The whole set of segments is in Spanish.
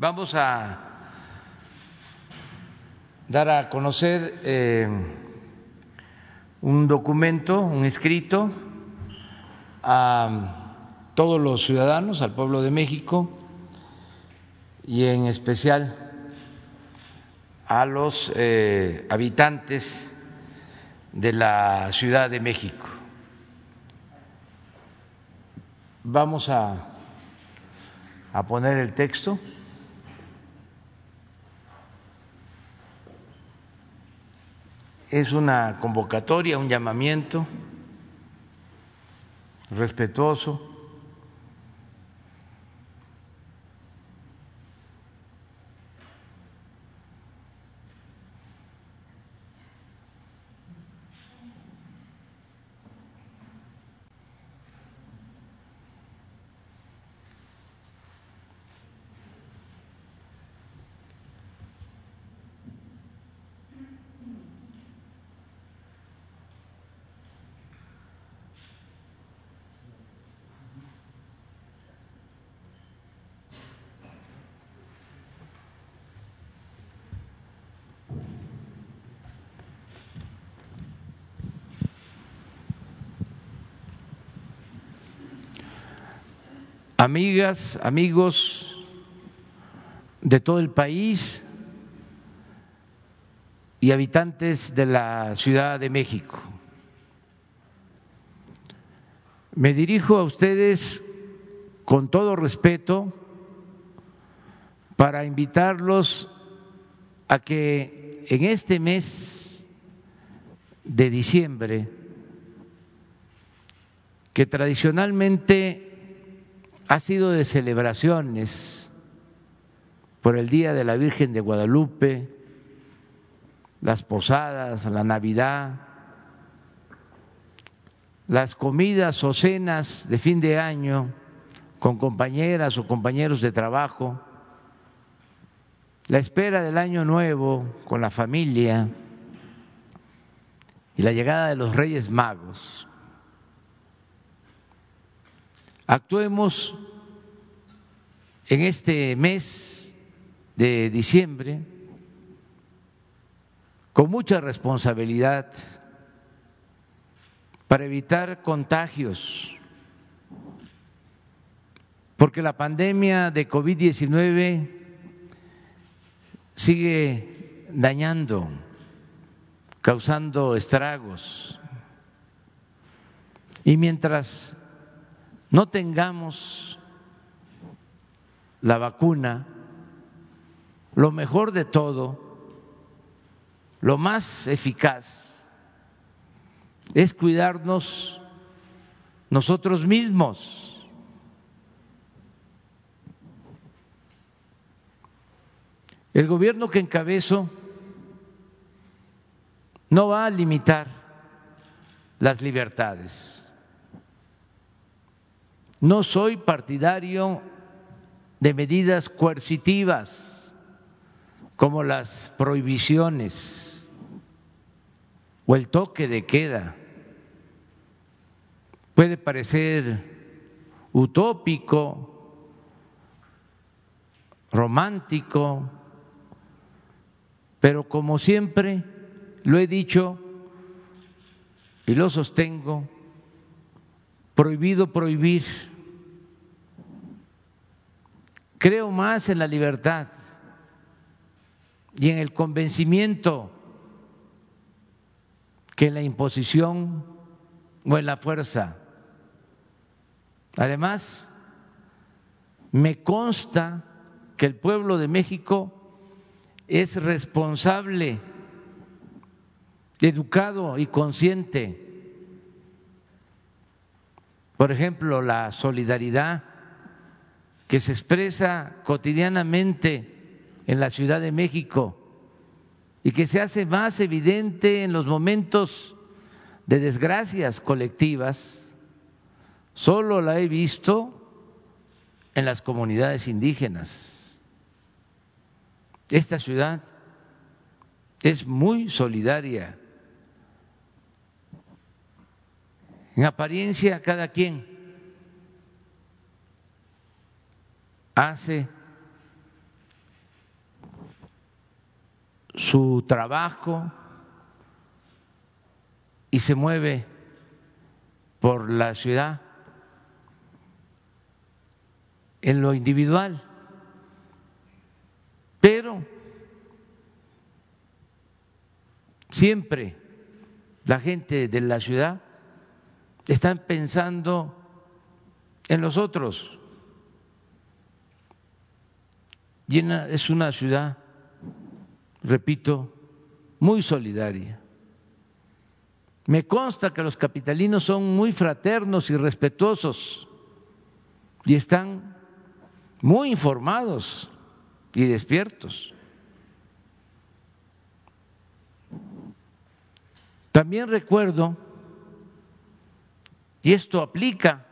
Vamos a dar a conocer eh, un documento, un escrito a todos los ciudadanos, al pueblo de México y en especial a los eh, habitantes de la Ciudad de México. Vamos a, a poner el texto. Es una convocatoria, un llamamiento respetuoso amigas, amigos de todo el país y habitantes de la Ciudad de México. Me dirijo a ustedes con todo respeto para invitarlos a que en este mes de diciembre, que tradicionalmente ha sido de celebraciones por el Día de la Virgen de Guadalupe, las posadas, la Navidad, las comidas o cenas de fin de año con compañeras o compañeros de trabajo, la espera del año nuevo con la familia y la llegada de los Reyes Magos. Actuemos en este mes de diciembre con mucha responsabilidad para evitar contagios, porque la pandemia de COVID-19 sigue dañando, causando estragos. Y mientras no tengamos la vacuna, lo mejor de todo, lo más eficaz, es cuidarnos nosotros mismos. El gobierno que encabezo no va a limitar las libertades. No soy partidario de medidas coercitivas como las prohibiciones o el toque de queda. Puede parecer utópico, romántico, pero como siempre lo he dicho y lo sostengo, prohibido prohibir Creo más en la libertad y en el convencimiento que en la imposición o en la fuerza. Además, me consta que el pueblo de México es responsable, educado y consciente. Por ejemplo, la solidaridad que se expresa cotidianamente en la Ciudad de México y que se hace más evidente en los momentos de desgracias colectivas, solo la he visto en las comunidades indígenas. Esta ciudad es muy solidaria. En apariencia, cada quien hace su trabajo y se mueve por la ciudad en lo individual. Pero siempre la gente de la ciudad está pensando en los otros. Y es una ciudad, repito, muy solidaria. Me consta que los capitalinos son muy fraternos y respetuosos y están muy informados y despiertos. También recuerdo, y esto aplica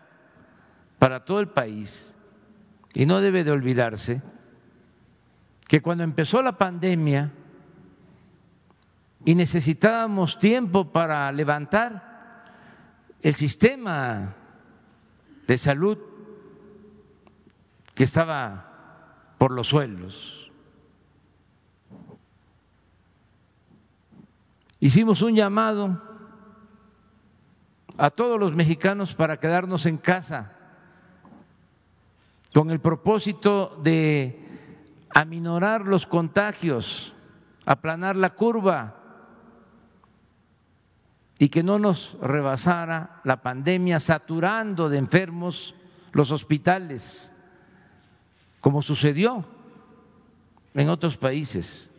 para todo el país, y no debe de olvidarse, que cuando empezó la pandemia y necesitábamos tiempo para levantar el sistema de salud que estaba por los suelos. Hicimos un llamado a todos los mexicanos para quedarnos en casa con el propósito de aminorar los contagios, aplanar la curva y que no nos rebasara la pandemia saturando de enfermos los hospitales como sucedió en otros países.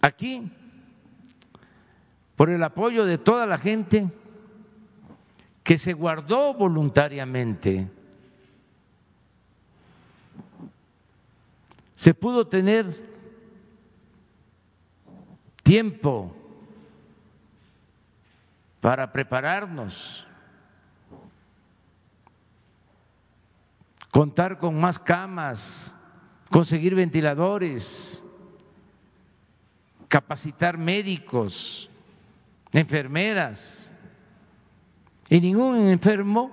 Aquí, por el apoyo de toda la gente que se guardó voluntariamente, se pudo tener tiempo para prepararnos contar con más camas, conseguir ventiladores, capacitar médicos, enfermeras. Y ningún enfermo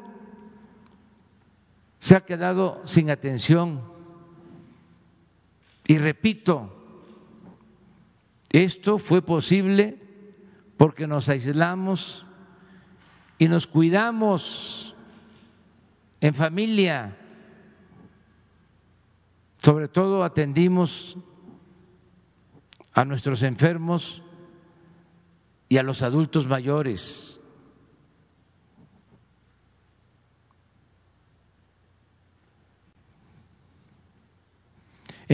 se ha quedado sin atención. Y repito, esto fue posible porque nos aislamos y nos cuidamos en familia sobre todo atendimos a nuestros enfermos y a los adultos mayores.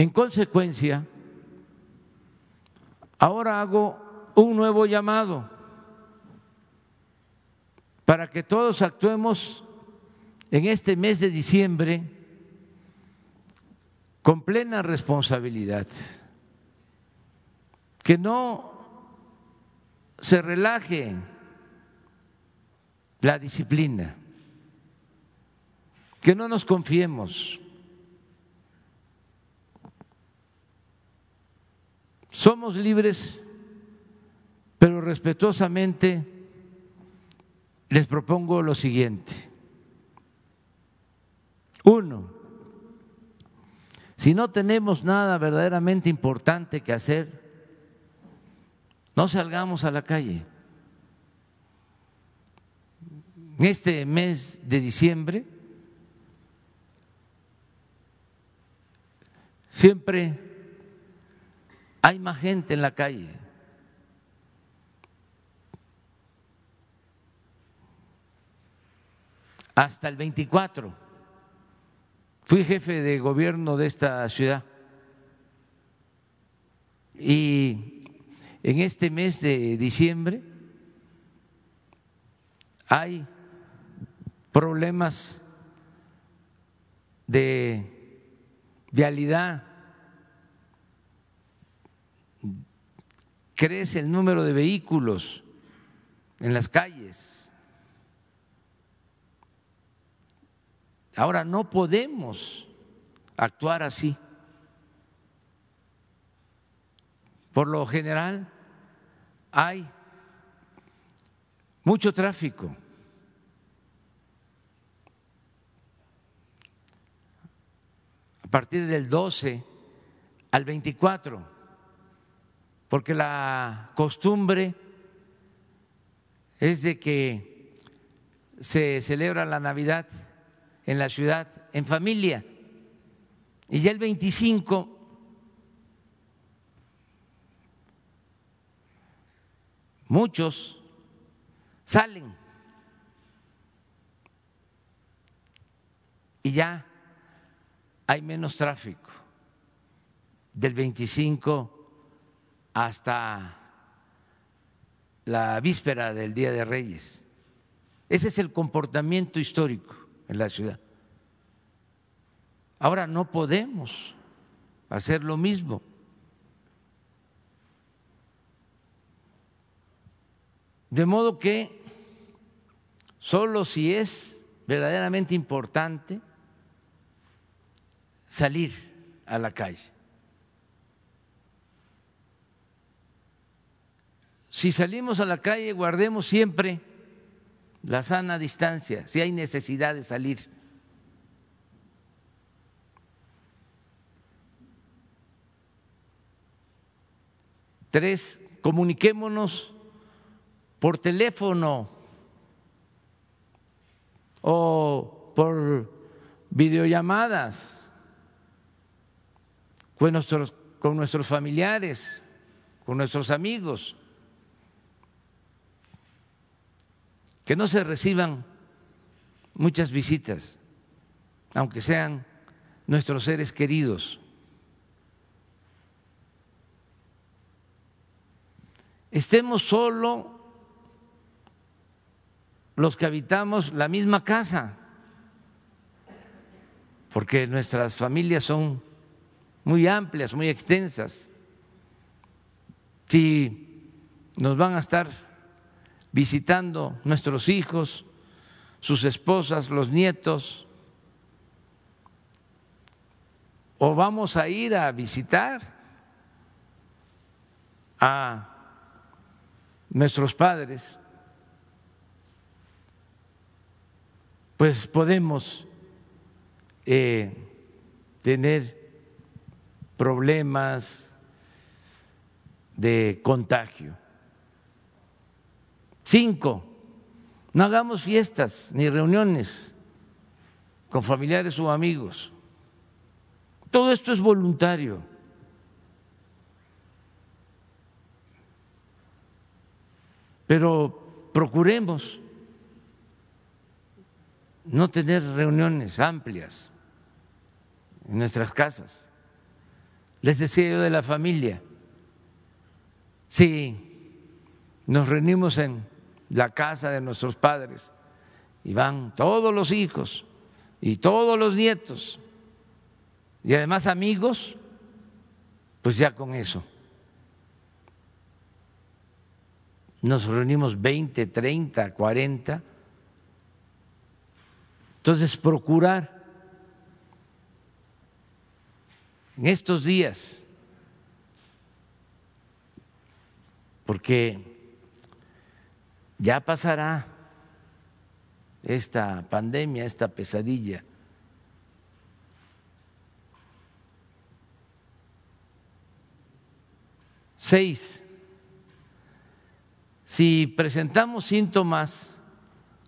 En consecuencia, ahora hago un nuevo llamado para que todos actuemos en este mes de diciembre con plena responsabilidad, que no se relaje la disciplina, que no nos confiemos. Somos libres, pero respetuosamente les propongo lo siguiente. Uno, si no tenemos nada verdaderamente importante que hacer, no salgamos a la calle. En este mes de diciembre siempre hay más gente en la calle. Hasta el 24 Fui jefe de gobierno de esta ciudad y en este mes de diciembre hay problemas de vialidad, crece el número de vehículos en las calles Ahora no podemos actuar así. Por lo general hay mucho tráfico. A partir del 12 al 24 porque la costumbre es de que se celebra la Navidad en la ciudad en familia. Y ya el 25 muchos salen. Y ya hay menos tráfico del 25 hasta la víspera del Día de Reyes. Ese es el comportamiento histórico en la ciudad. Ahora no podemos hacer lo mismo. De modo que solo si es verdaderamente importante salir a la calle. Si salimos a la calle, guardemos siempre la sana distancia, si hay necesidad de salir. Tres, comuniquémonos por teléfono o por videollamadas con nuestros, con nuestros familiares, con nuestros amigos. Que no se reciban muchas visitas, aunque sean nuestros seres queridos. Estemos solo los que habitamos la misma casa, porque nuestras familias son muy amplias, muy extensas. Si nos van a estar visitando nuestros hijos, sus esposas, los nietos, o vamos a ir a visitar a nuestros padres, pues podemos eh, tener problemas de contagio. Cinco, no hagamos fiestas ni reuniones con familiares o amigos. Todo esto es voluntario. Pero procuremos no tener reuniones amplias en nuestras casas. Les decía yo de la familia. Si nos reunimos en la casa de nuestros padres y van todos los hijos y todos los nietos y además amigos, pues ya con eso. Nos reunimos 20, 30, 40. Entonces, procurar en estos días, porque ya pasará esta pandemia, esta pesadilla. Seis, si presentamos síntomas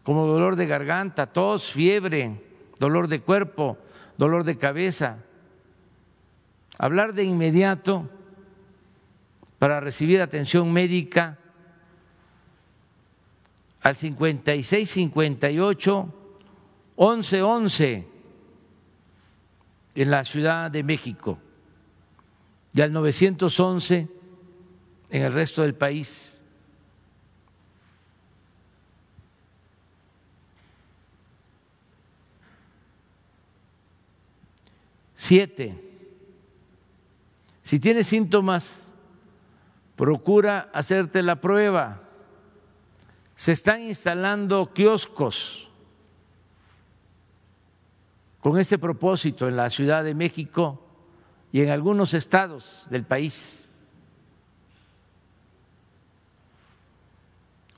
como dolor de garganta, tos, fiebre, dolor de cuerpo, dolor de cabeza, hablar de inmediato para recibir atención médica al 56 58 11 11 en la Ciudad de México y al 911 en el resto del país. Siete, si tienes síntomas, procura hacerte la prueba se están instalando kioscos con este propósito en la Ciudad de México y en algunos estados del país.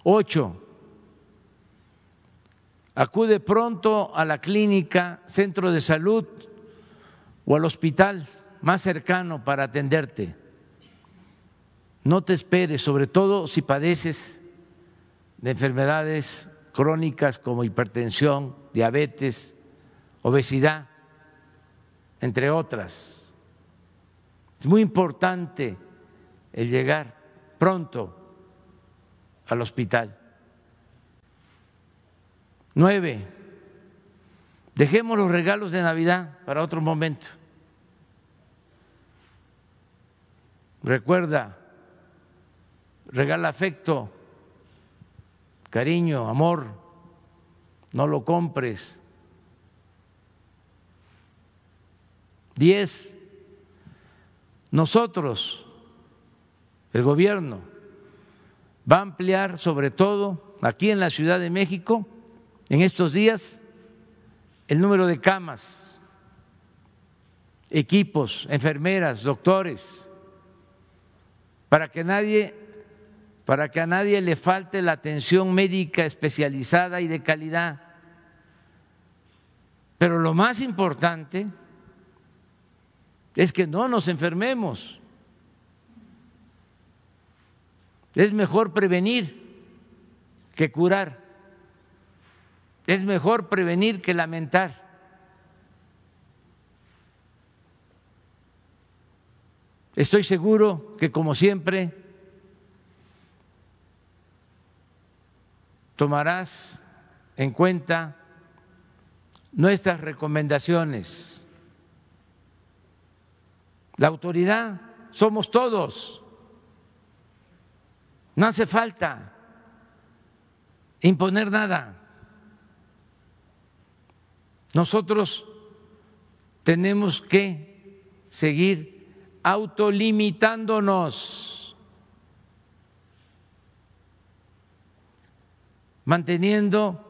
Ocho, acude pronto a la clínica, centro de salud o al hospital más cercano para atenderte. no te esperes, sobre todo si padeces de enfermedades crónicas como hipertensión, diabetes, obesidad, entre otras. Es muy importante el llegar pronto al hospital. Nueve, dejemos los regalos de Navidad para otro momento. Recuerda, regala afecto, cariño, amor, no lo compres. Diez, nosotros, el gobierno, va a ampliar sobre todo aquí en la Ciudad de México, en estos días, el número de camas, equipos, enfermeras, doctores, para que nadie para que a nadie le falte la atención médica especializada y de calidad. Pero lo más importante es que no nos enfermemos. Es mejor prevenir que curar. Es mejor prevenir que lamentar. Estoy seguro que, como siempre, tomarás en cuenta nuestras recomendaciones. La autoridad somos todos. No hace falta imponer nada. Nosotros tenemos que seguir autolimitándonos, manteniendo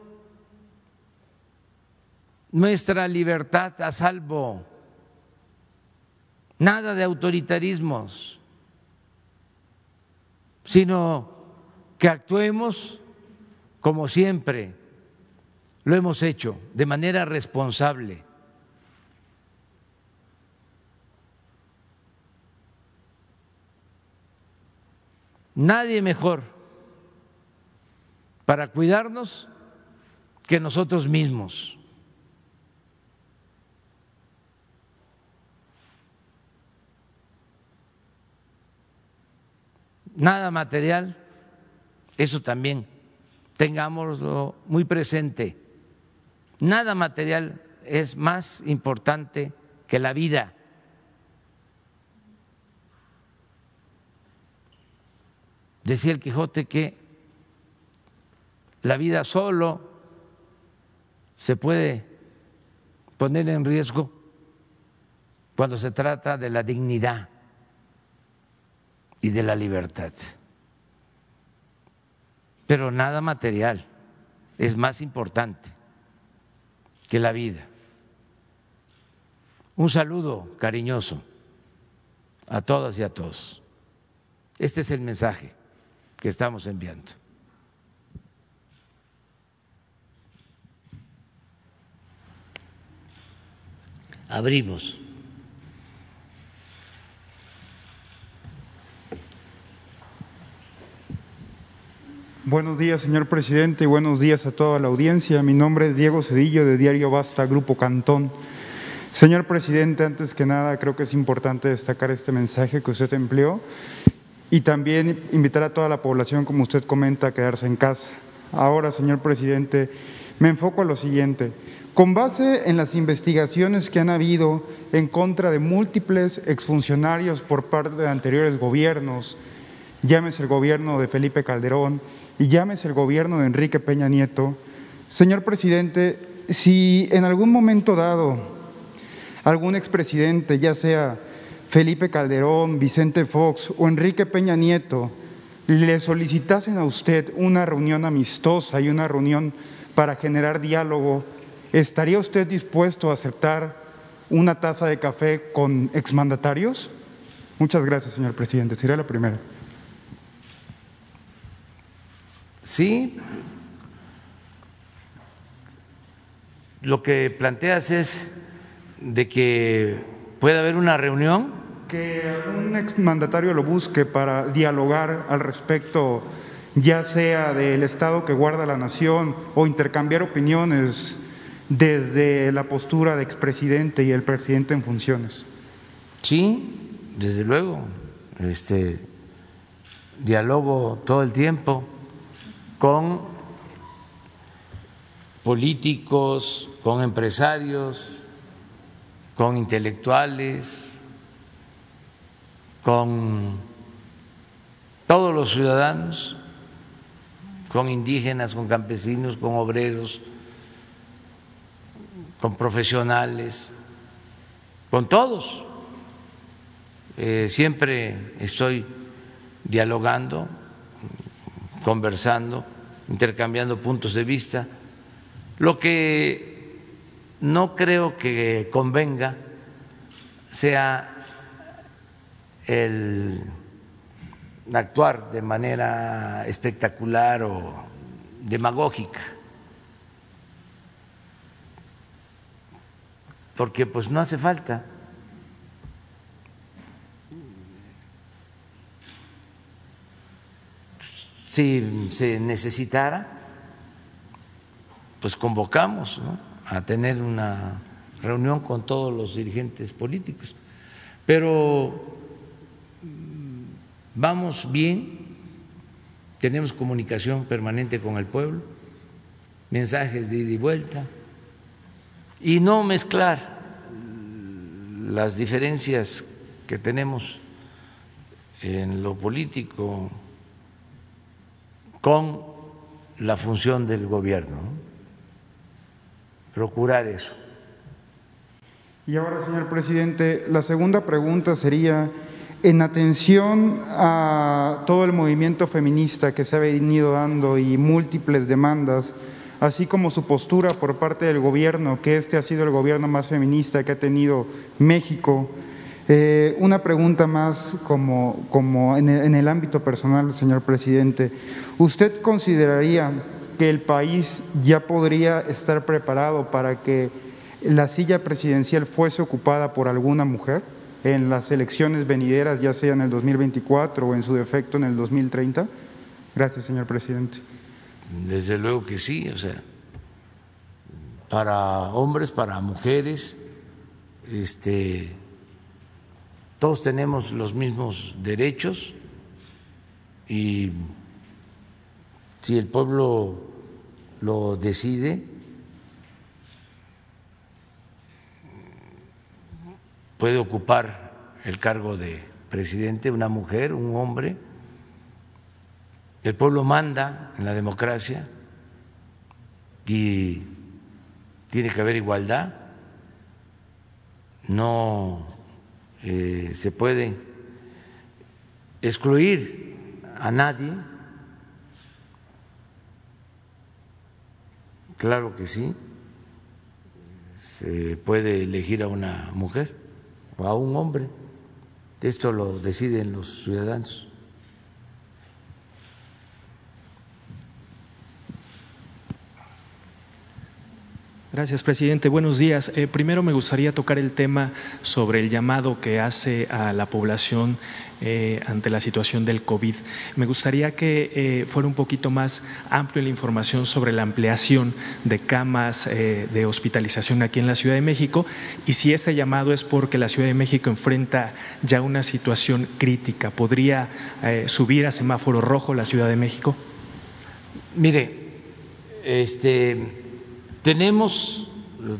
nuestra libertad a salvo. Nada de autoritarismos sino que actuemos como siempre lo hemos hecho, de manera responsable. Nadie mejor para cuidarnos que nosotros mismos. nada material, eso también tengámoslo muy presente. Nada material es más importante que la vida. Decía el Quijote que la vida solo se puede poner en riesgo cuando se trata de la dignidad y de la libertad. Pero nada material es más importante que la vida. Un saludo cariñoso a todas y a todos. Este es el mensaje que estamos enviando. Abrimos. Buenos días, señor presidente, y buenos días a toda la audiencia. Mi nombre es Diego Cedillo, de Diario Basta, Grupo Cantón. Señor presidente, antes que nada, creo que es importante destacar este mensaje que usted empleó y también invitar a toda la población, como usted comenta, a quedarse en casa. Ahora, señor presidente, me enfoco a lo siguiente. Con base en las investigaciones que han habido en contra de múltiples exfuncionarios por parte de anteriores gobiernos, llámese el gobierno de Felipe Calderón y llámese el gobierno de Enrique Peña Nieto, señor presidente, si en algún momento dado algún expresidente, ya sea Felipe Calderón, Vicente Fox o Enrique Peña Nieto, le solicitasen a usted una reunión amistosa y una reunión para generar diálogo, ¿estaría usted dispuesto a aceptar una taza de café con exmandatarios? Muchas gracias, señor presidente. Sería la primera. Sí, lo que planteas es de que puede haber una reunión que un exmandatario lo busque para dialogar al respecto, ya sea del Estado que guarda la nación o intercambiar opiniones desde la postura de expresidente y el presidente en funciones. Sí, desde luego. Este dialogo todo el tiempo con políticos, con empresarios, con intelectuales, con todos los ciudadanos, con indígenas, con campesinos, con obreros, con profesionales, con todos. Eh, siempre estoy dialogando, conversando, intercambiando puntos de vista. Lo que no creo que convenga sea el actuar de manera espectacular o demagógica, porque pues no hace falta. Si se necesitara, pues convocamos a tener una reunión con todos los dirigentes políticos. Pero vamos bien, tenemos comunicación permanente con el pueblo, mensajes de ida y vuelta, y no mezclar las diferencias que tenemos en lo político con la función del gobierno. Procurar eso. Y ahora, señor presidente, la segunda pregunta sería, en atención a todo el movimiento feminista que se ha venido dando y múltiples demandas, así como su postura por parte del gobierno, que este ha sido el gobierno más feminista que ha tenido México, eh, una pregunta más como, como en, el, en el ámbito personal, señor presidente. ¿Usted consideraría que el país ya podría estar preparado para que la silla presidencial fuese ocupada por alguna mujer en las elecciones venideras, ya sea en el 2024 o en su defecto en el 2030? Gracias, señor presidente. Desde luego que sí, o sea, para hombres, para mujeres, este todos tenemos los mismos derechos y si el pueblo lo decide, puede ocupar el cargo de presidente una mujer, un hombre. El pueblo manda en la democracia y tiene que haber igualdad. No eh, se puede excluir a nadie. Claro que sí, se puede elegir a una mujer o a un hombre. Esto lo deciden los ciudadanos. Gracias, presidente. Buenos días. Eh, primero me gustaría tocar el tema sobre el llamado que hace a la población eh, ante la situación del COVID. Me gustaría que eh, fuera un poquito más amplio la información sobre la ampliación de camas de hospitalización aquí en la Ciudad de México y si este llamado es porque la Ciudad de México enfrenta ya una situación crítica. ¿Podría subir a semáforo rojo la Ciudad de México? Mire, este tenemos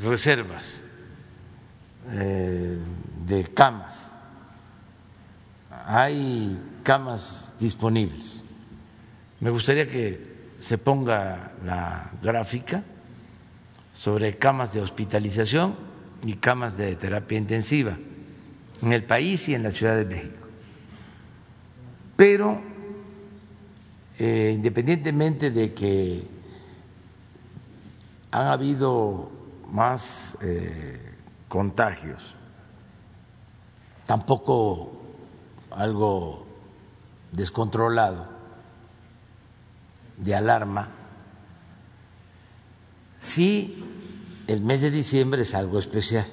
reservas eh, de camas, hay camas disponibles. Me gustaría que se ponga la gráfica sobre camas de hospitalización y camas de terapia intensiva en el país y en la Ciudad de México. Pero, eh, independientemente de que han habido más eh, contagios, tampoco algo descontrolado de alarma. Sí, el mes de diciembre es algo especial.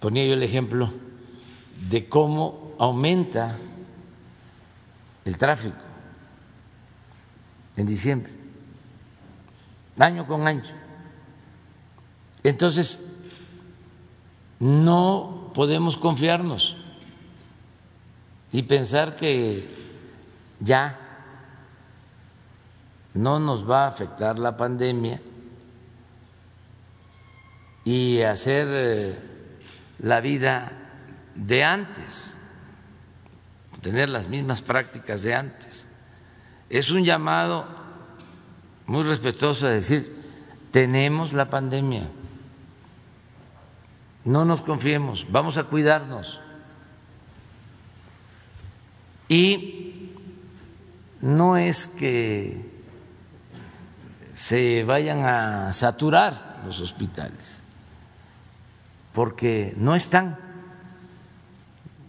ponía yo el ejemplo de cómo aumenta el tráfico en diciembre, año con año. Entonces, no podemos confiarnos y pensar que ya no nos va a afectar la pandemia y hacer eh, la vida de antes, tener las mismas prácticas de antes. Es un llamado muy respetuoso a decir, tenemos la pandemia, no nos confiemos, vamos a cuidarnos. Y no es que se vayan a saturar los hospitales, porque no están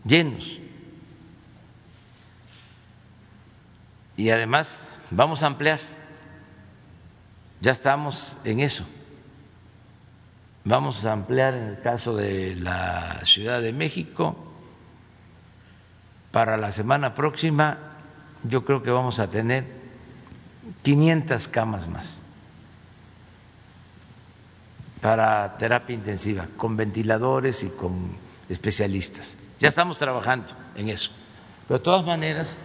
llenos. Y además vamos a ampliar, ya estamos en eso. Vamos a ampliar en el caso de la Ciudad de México. Para la semana próxima yo creo que vamos a tener 500 camas más para terapia intensiva, con ventiladores y con especialistas. Ya estamos trabajando en eso. Pero de todas maneras,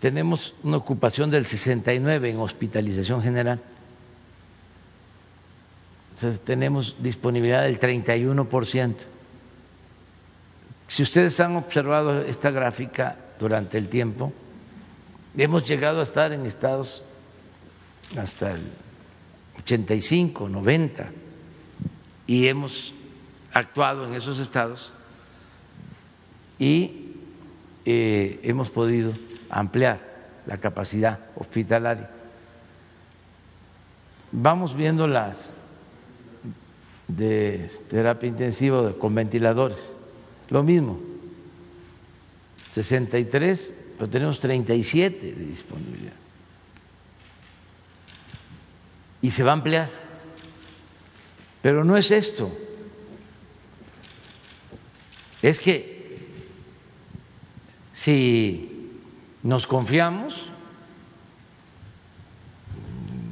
tenemos una ocupación del 69 en hospitalización general. Entonces, tenemos disponibilidad del 31%. Si ustedes han observado esta gráfica durante el tiempo, hemos llegado a estar en estados hasta el 85, 90, y hemos actuado en esos estados y eh, hemos podido ampliar la capacidad hospitalaria. Vamos viendo las de terapia intensiva con ventiladores, lo mismo, 63, pero tenemos 37 de disponibilidad. Y se va a ampliar. Pero no es esto. Es que si nos confiamos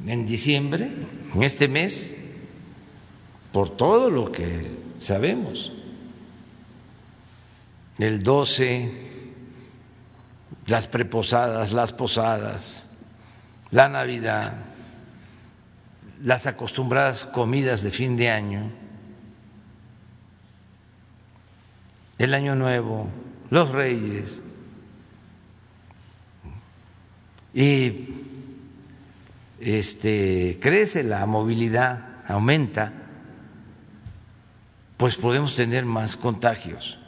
en diciembre, en este mes, por todo lo que sabemos. El 12, las preposadas, las posadas, la Navidad, las acostumbradas comidas de fin de año, el Año Nuevo, los Reyes, y este, crece la movilidad, aumenta, pues podemos tener más contagios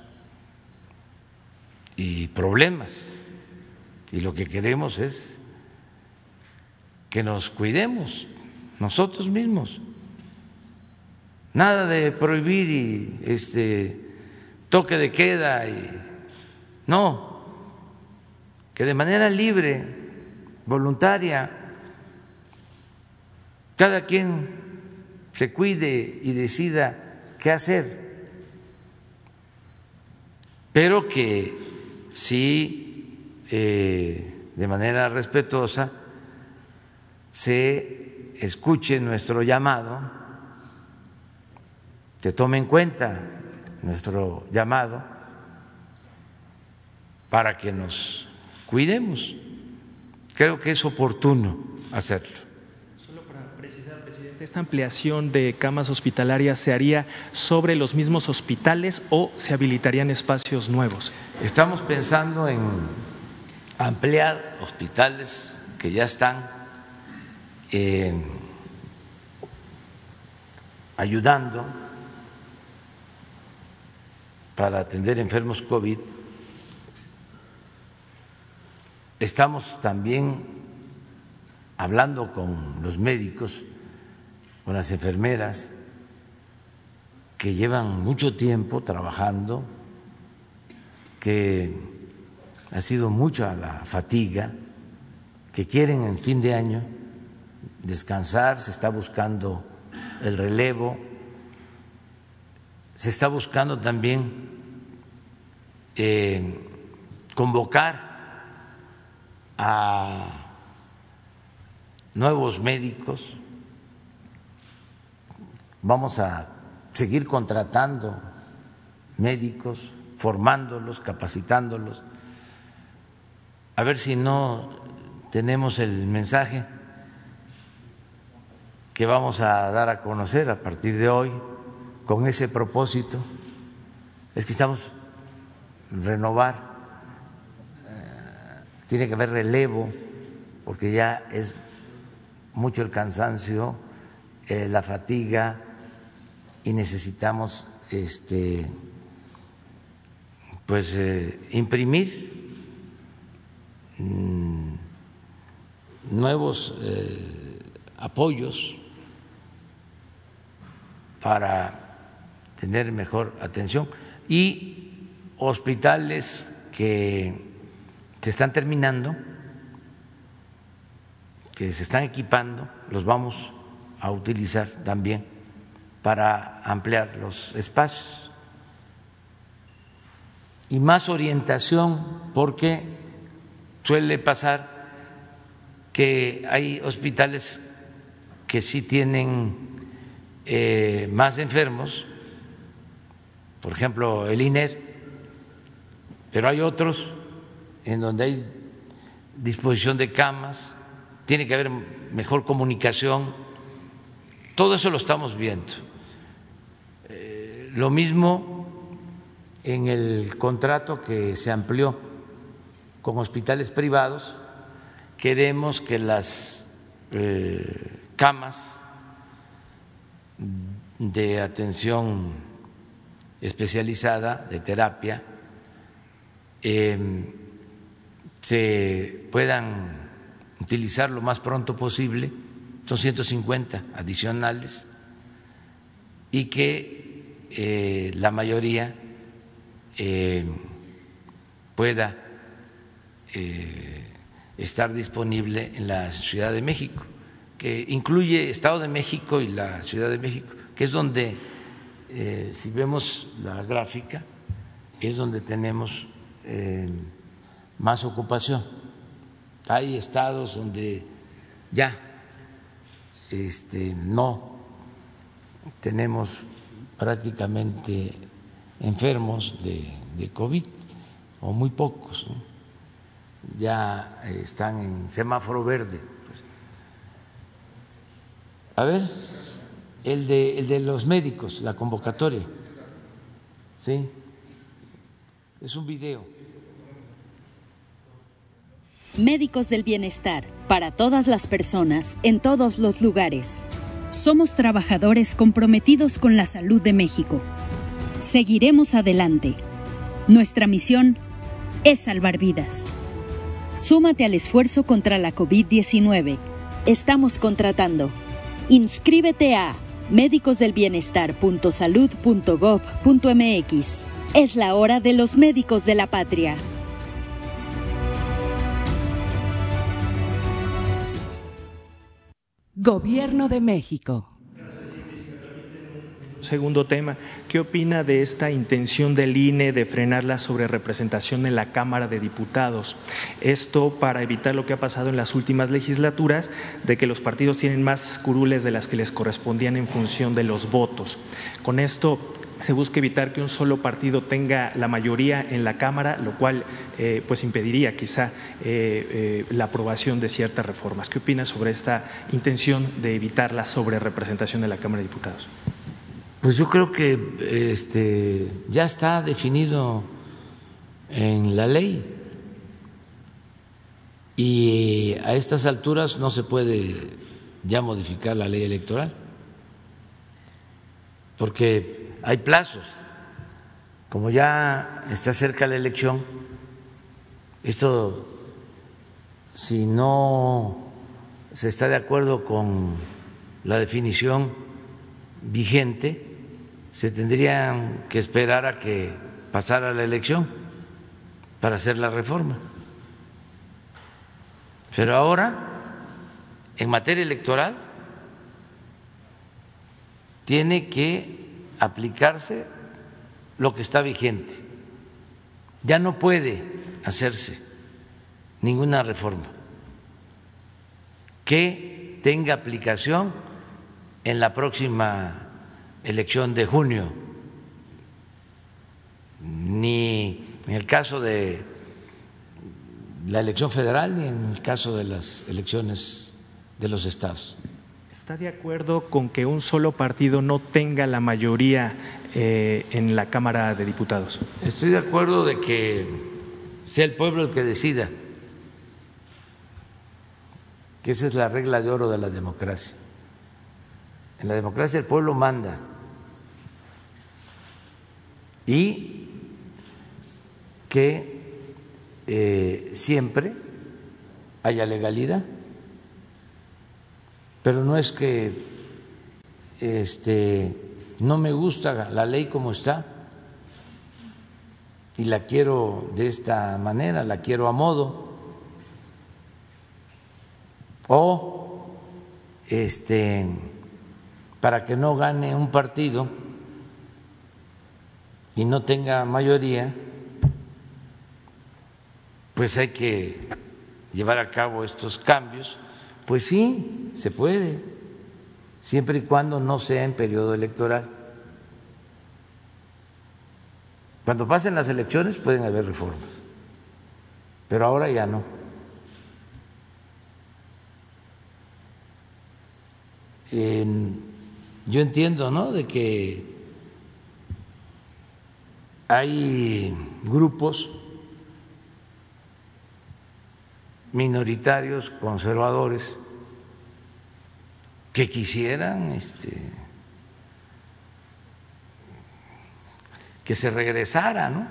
y problemas. Y lo que queremos es que nos cuidemos nosotros mismos. Nada de prohibir y este toque de queda y no, que de manera libre voluntaria. Cada quien se cuide y decida qué hacer, pero que sí, eh, de manera respetuosa, se escuche nuestro llamado, se tome en cuenta nuestro llamado para que nos cuidemos. Creo que es oportuno hacerlo. Solo para precisar, presidente, ¿esta ampliación de camas hospitalarias se haría sobre los mismos hospitales o se habilitarían espacios nuevos? Estamos pensando en ampliar hospitales que ya están eh, ayudando para atender enfermos COVID Estamos también hablando con los médicos, con las enfermeras, que llevan mucho tiempo trabajando, que ha sido mucha la fatiga que quieren en fin de año descansar, se está buscando el relevo, se está buscando también eh, convocar a nuevos médicos, vamos a seguir contratando médicos, formándolos, capacitándolos, a ver si no tenemos el mensaje que vamos a dar a conocer a partir de hoy con ese propósito, es que estamos renovar, tiene que haber relevo, porque ya es mucho el cansancio, eh, la fatiga y necesitamos este pues eh, imprimir mm, nuevos eh, apoyos para tener mejor atención y hospitales que se están terminando que se están equipando los vamos a utilizar también para ampliar los espacios. Y más orientación porque suele pasar que hay hospitales que sí tienen eh, más enfermos, por ejemplo el INER, pero hay otros en donde hay disposición de camas, tiene que haber mejor comunicación, todo eso lo estamos viendo. Eh, lo mismo en el contrato que se amplió con hospitales privados, queremos que las eh, camas de atención especializada, de terapia, eh, se puedan utilizar lo más pronto posible, son 150 adicionales, y que eh, la mayoría eh, pueda eh, estar disponible en la Ciudad de México, que incluye Estado de México y la Ciudad de México, que es donde, si vemos la gráfica, es donde tenemos más ocupación hay estados donde ya este, no tenemos prácticamente enfermos de, COVID o muy pocos, ya están en semáforo verde. A ver, el de, el de los médicos, la convocatoria. Sí, es un video. Médicos del Bienestar, para todas las personas, en todos los lugares. Somos trabajadores comprometidos con la salud de México. Seguiremos adelante. Nuestra misión es salvar vidas. Súmate al esfuerzo contra la COVID-19. Estamos contratando. Inscríbete a médicosdelbienestar.salud.gov.mx. Es la hora de los médicos de la patria. Gobierno de México. Segundo tema, ¿qué opina de esta intención del INE de frenar la sobrerepresentación en la Cámara de Diputados? Esto para evitar lo que ha pasado en las últimas legislaturas, de que los partidos tienen más curules de las que les correspondían en función de los votos. Con esto, se busca evitar que un solo partido tenga la mayoría en la Cámara, lo cual eh, pues impediría quizá eh, eh, la aprobación de ciertas reformas. ¿Qué opina sobre esta intención de evitar la sobrerepresentación de la Cámara de Diputados? Pues yo creo que este, ya está definido en la ley y a estas alturas no se puede ya modificar la ley electoral porque hay plazos. Como ya está cerca la elección, esto, si no se está de acuerdo con la definición vigente, se tendrían que esperar a que pasara la elección para hacer la reforma. Pero ahora, en materia electoral, tiene que aplicarse lo que está vigente. Ya no puede hacerse ninguna reforma que tenga aplicación en la próxima elección de junio, ni en el caso de la elección federal ni en el caso de las elecciones de los estados. ¿Está de acuerdo con que un solo partido no tenga la mayoría eh, en la Cámara de Diputados? Estoy de acuerdo de que sea el pueblo el que decida, que esa es la regla de oro de la democracia. En la democracia el pueblo manda y que eh, siempre haya legalidad, pero no es que este, no me gusta la ley como está y la quiero de esta manera, la quiero a modo, o este, para que no gane un partido y no tenga mayoría, pues hay que llevar a cabo estos cambios. Pues sí, se puede, siempre y cuando no sea en periodo electoral. Cuando pasen las elecciones pueden haber reformas, pero ahora ya no. yo entiendo, ¿no? De que hay grupos minoritarios conservadores que quisieran este, que se regresara ¿no?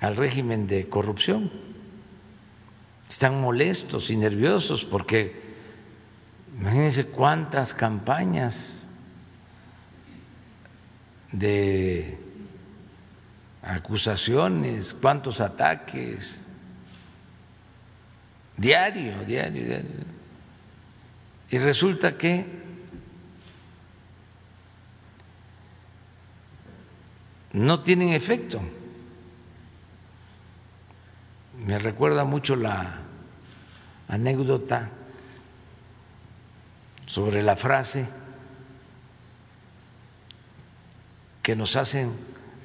al régimen de corrupción. Están molestos y nerviosos porque imagínense cuántas campañas de acusaciones, cuántos ataques, diario, diario, diario. Y resulta que no tienen efecto. Me recuerda mucho la anécdota sobre la frase que nos hacen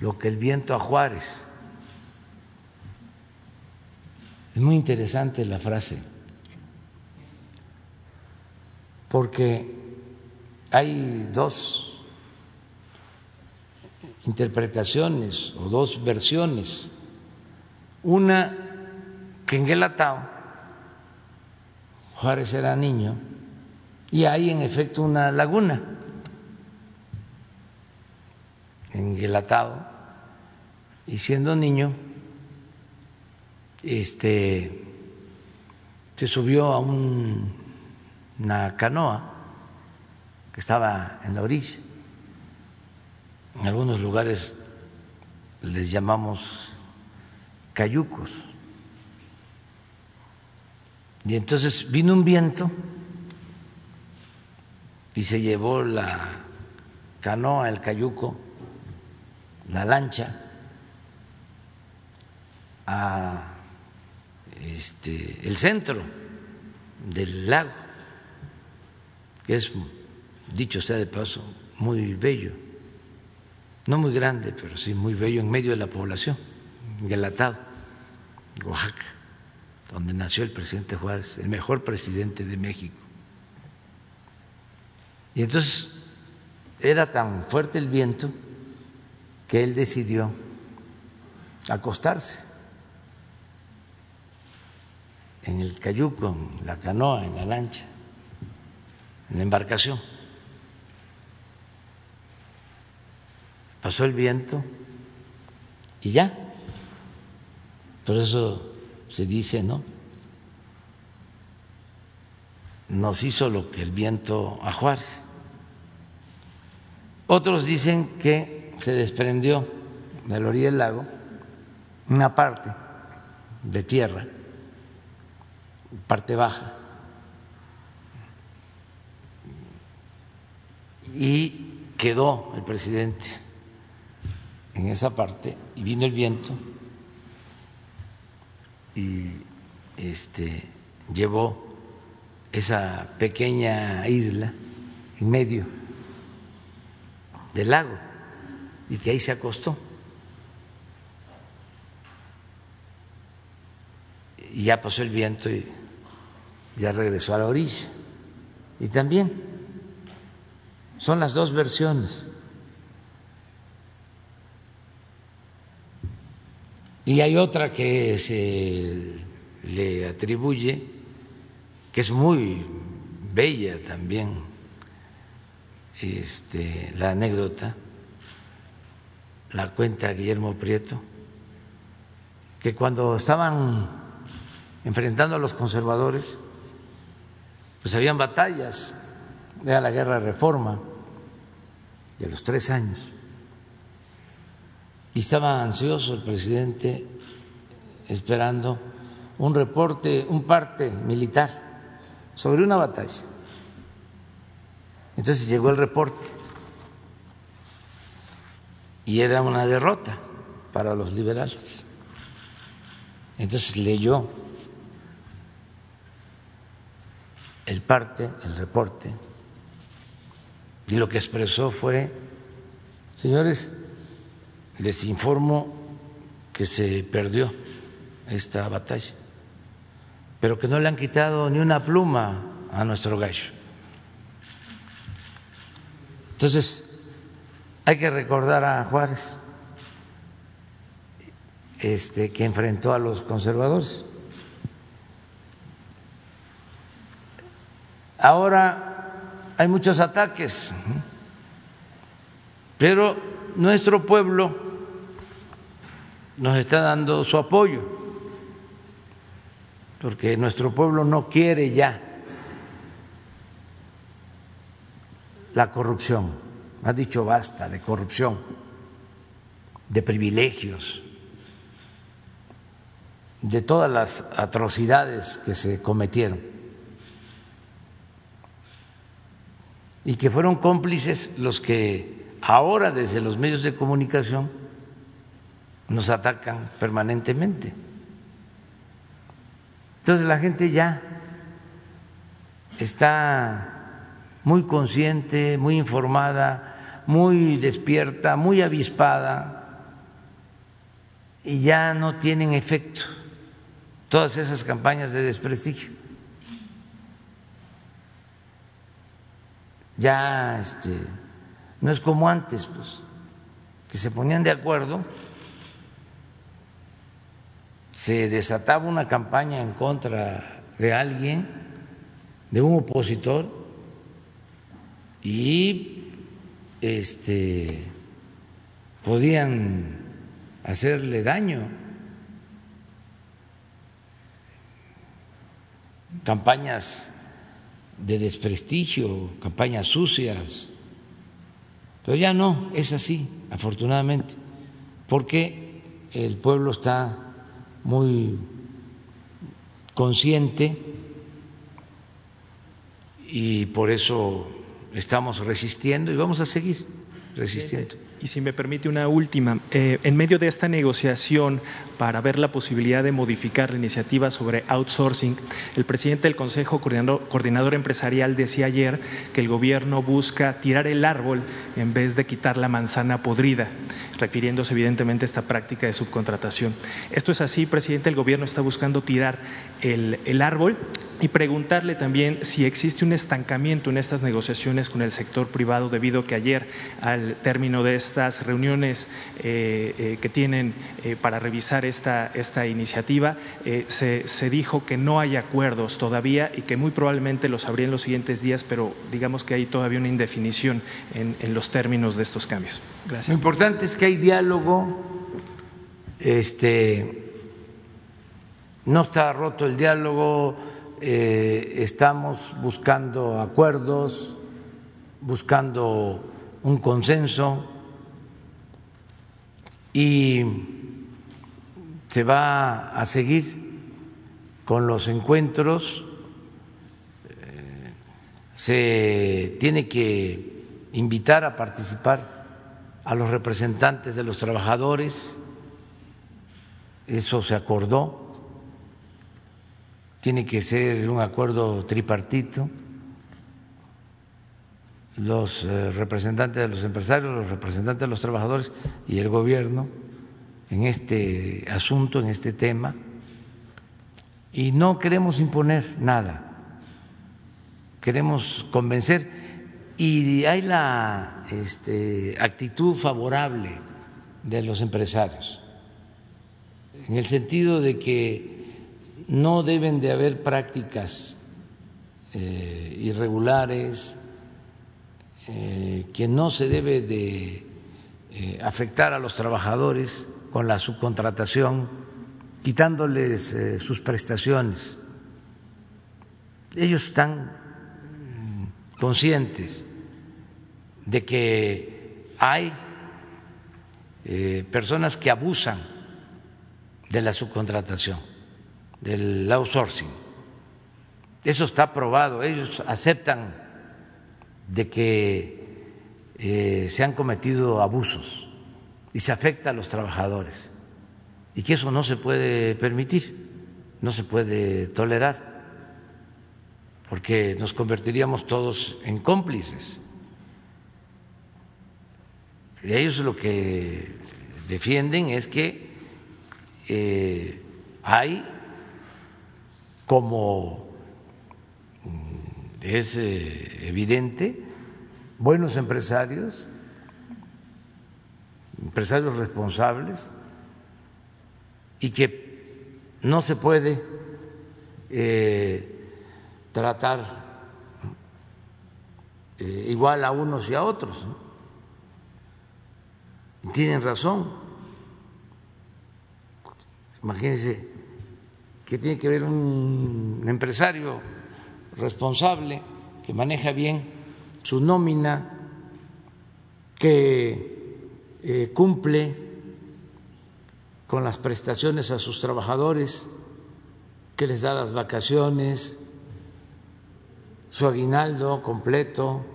lo que el viento a Juárez. Es muy interesante la frase, porque hay dos interpretaciones o dos versiones. Una que en Guelatao, Juárez era niño, y hay en efecto una laguna en Guelatao y siendo niño, este, se subió a una canoa que estaba en la orilla. En algunos lugares les llamamos cayucos. Y entonces vino un viento y se llevó la canoa, el cayuco, la lancha, a este, el centro del lago, que es, dicho sea de paso, muy bello, no muy grande, pero sí muy bello en medio de la población, Guelatado, Oaxaca, donde nació el presidente Juárez, el mejor presidente de México. Y entonces era tan fuerte el viento que él decidió acostarse en el cayuco, en la canoa, en la lancha, en la embarcación. Pasó el viento y ya. Por eso se dice, ¿no? Nos hizo lo que el viento a Juárez. Otros dicen que se desprendió de la orilla del lago una parte de tierra parte baja. Y quedó el presidente en esa parte y vino el viento y este llevó esa pequeña isla en medio del lago y que ahí se acostó. Y ya pasó el viento y ya regresó a la orilla. Y también son las dos versiones. Y hay otra que se le atribuye, que es muy bella también, este, la anécdota, la cuenta Guillermo Prieto, que cuando estaban enfrentando a los conservadores, pues habían batallas, era la guerra de reforma de los tres años, y estaba ansioso el presidente esperando un reporte, un parte militar sobre una batalla. Entonces llegó el reporte y era una derrota para los liberales. Entonces leyó el parte, el reporte, y lo que expresó fue, señores, les informo que se perdió esta batalla, pero que no le han quitado ni una pluma a nuestro gallo. Entonces, hay que recordar a Juárez, este, que enfrentó a los conservadores. Ahora hay muchos ataques, pero nuestro pueblo nos está dando su apoyo, porque nuestro pueblo no quiere ya la corrupción, ha dicho basta de corrupción, de privilegios, de todas las atrocidades que se cometieron y que fueron cómplices los que ahora desde los medios de comunicación nos atacan permanentemente. Entonces la gente ya está muy consciente, muy informada, muy despierta, muy avispada y ya no tienen efecto todas esas campañas de desprestigio. Ya este no es como antes, pues, que se ponían de acuerdo, se desataba una campaña en contra de alguien, de un opositor, y este podían hacerle daño. Campañas de desprestigio, campañas sucias pero ya no, es así, afortunadamente, porque el pueblo está muy consciente y por eso estamos resistiendo y vamos a seguir resistiendo. Y si me permite una última, eh, en medio de esta negociación para ver la posibilidad de modificar la iniciativa sobre outsourcing, el presidente del Consejo Coordinador, Empresarial decía ayer que el gobierno busca tirar el árbol en vez de quitar la manzana podrida, refiriéndose evidentemente a esta práctica de subcontratación. Esto es así, presidente, el gobierno está buscando tirar el, árbol y preguntarle también si existe un estancamiento en estas negociaciones con el sector privado debido a que ayer al término de estas reuniones eh, eh, que tienen eh, para revisar esta, esta iniciativa se, se, dijo que no hay acuerdos todavía y que muy probablemente los habría en los siguientes días, pero digamos que hay todavía una indefinición en, en los términos de estos cambios. Gracias. Lo importante es que hay diálogo, este, no está roto el diálogo eh, estamos buscando acuerdos, buscando un consenso y se va a seguir con los encuentros. Eh, se tiene que invitar a participar a los representantes de los trabajadores, eso se acordó, tiene que ser un acuerdo tripartito, los eh, representantes de los empresarios, los representantes de los trabajadores y el gobierno en este asunto, en este tema, y no queremos imponer nada, queremos convencer y hay la este, actitud favorable de los empresarios, en el sentido de que no deben de haber prácticas eh, irregulares, eh, que no se debe de eh, afectar a los trabajadores con la subcontratación, quitándoles eh, sus prestaciones. Ellos están mm, conscientes de que hay personas que abusan de la subcontratación, del outsourcing. Eso está probado, ellos aceptan de que eh, se han cometido abusos y se afecta a los trabajadores y que eso no se puede permitir, no se puede tolerar, porque nos convertiríamos todos en cómplices. Y ellos lo que defienden es que eh, hay, como mm, es eh, evidente, buenos empresarios empresarios responsables y que no se puede eh, tratar eh, igual a unos y a otros. Tienen razón. Imagínense que tiene que ver un empresario responsable que maneja bien su nómina, que eh, cumple con las prestaciones a sus trabajadores, que les da las vacaciones, su aguinaldo completo,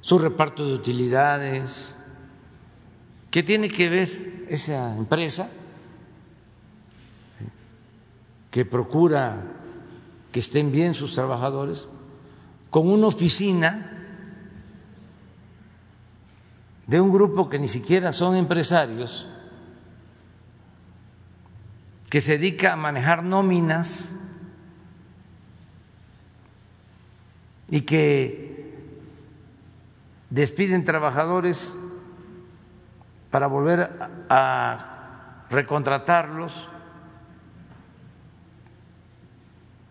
su reparto de utilidades. ¿Qué tiene que ver esa empresa que procura que estén bien sus trabajadores con una oficina de un grupo que ni siquiera son empresarios, que se dedica a manejar nóminas y que despiden trabajadores para volver a recontratarlos,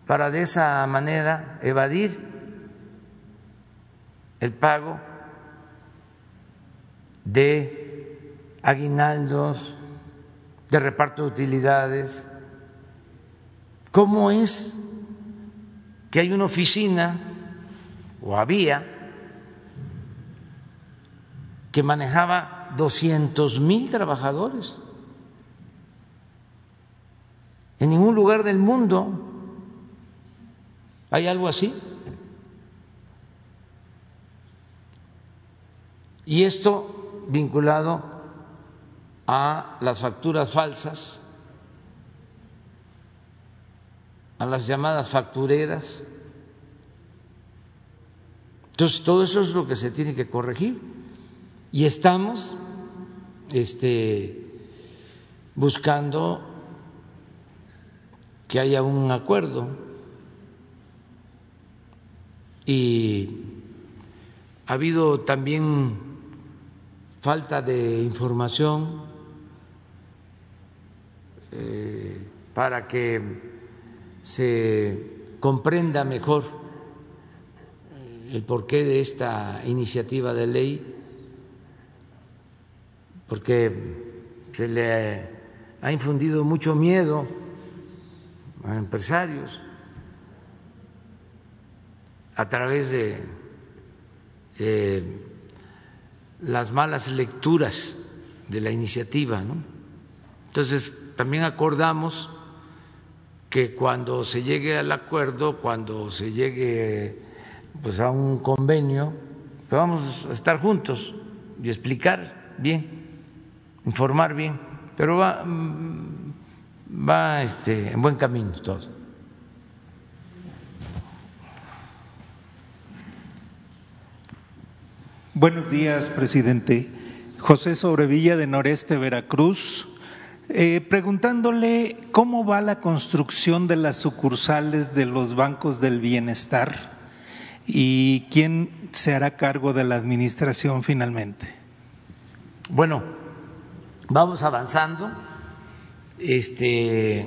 para de esa manera evadir el pago de aguinaldos, de reparto de utilidades. ¿Cómo es que hay una oficina, o había, que manejaba 200 mil trabajadores? En ningún lugar del mundo hay algo así. Y esto vinculado a las facturas falsas, a las llamadas factureras. Entonces, todo eso es lo que se tiene que corregir. Y estamos este, buscando que haya un acuerdo y ha habido también falta de información eh, para que se comprenda mejor el porqué de esta iniciativa de ley, porque se le ha infundido mucho miedo a empresarios a través de eh, las malas lecturas de la iniciativa. ¿no? Entonces, también acordamos que cuando se llegue al acuerdo, cuando se llegue pues a un convenio, pues vamos a estar juntos y explicar bien, informar bien, pero va, mm, va este, en buen camino todo. Buenos días, presidente. José Sobrevilla de Noreste, Veracruz. Eh, preguntándole cómo va la construcción de las sucursales de los bancos del bienestar y quién se hará cargo de la administración finalmente. Bueno, vamos avanzando. Este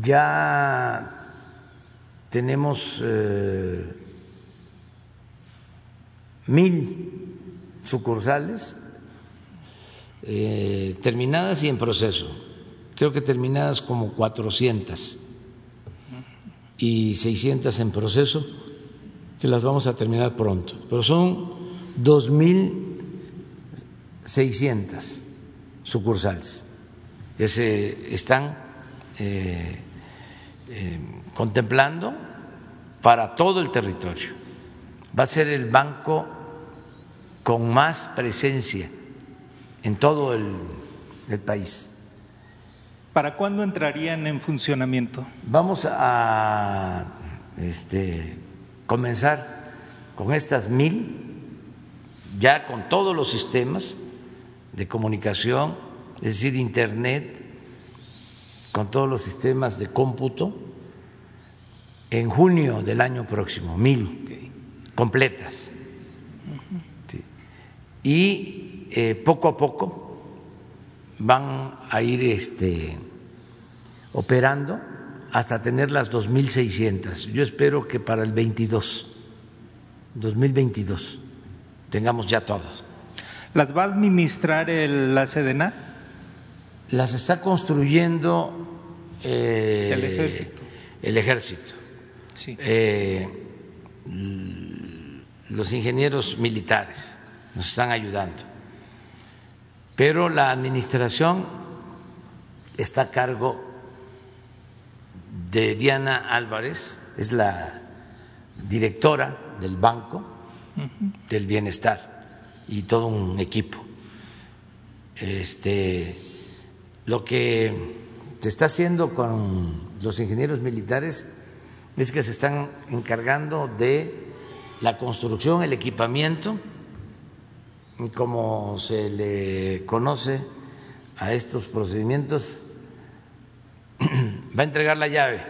ya tenemos eh, mil sucursales eh, terminadas y en proceso. Creo que terminadas como 400 y 600 en proceso, que las vamos a terminar pronto. Pero son 2.600 sucursales que se están eh, eh, contemplando para todo el territorio. Va a ser el banco con más presencia en todo el, país. ¿Para cuándo entrarían en funcionamiento? Vamos a este, comenzar con estas mil, ya con todos los sistemas de comunicación, es decir, Internet, con todos los sistemas de cómputo, en junio del año próximo, mil completas. Y eh, poco a poco van a ir este, operando hasta tener las 2.600. Yo espero que para el 22, 2022, tengamos ya todos. ¿Las va a administrar el, la Sedena? Las está construyendo eh, el ejército. El ejército. Sí. Eh, los ingenieros militares nos están ayudando pero la administración está a cargo de Diana Álvarez, es la directora del Banco del Bienestar y todo un equipo. Este, lo que se está haciendo con los ingenieros militares es que se están encargando de la construcción, el equipamiento como se le conoce a estos procedimientos, va a entregar la llave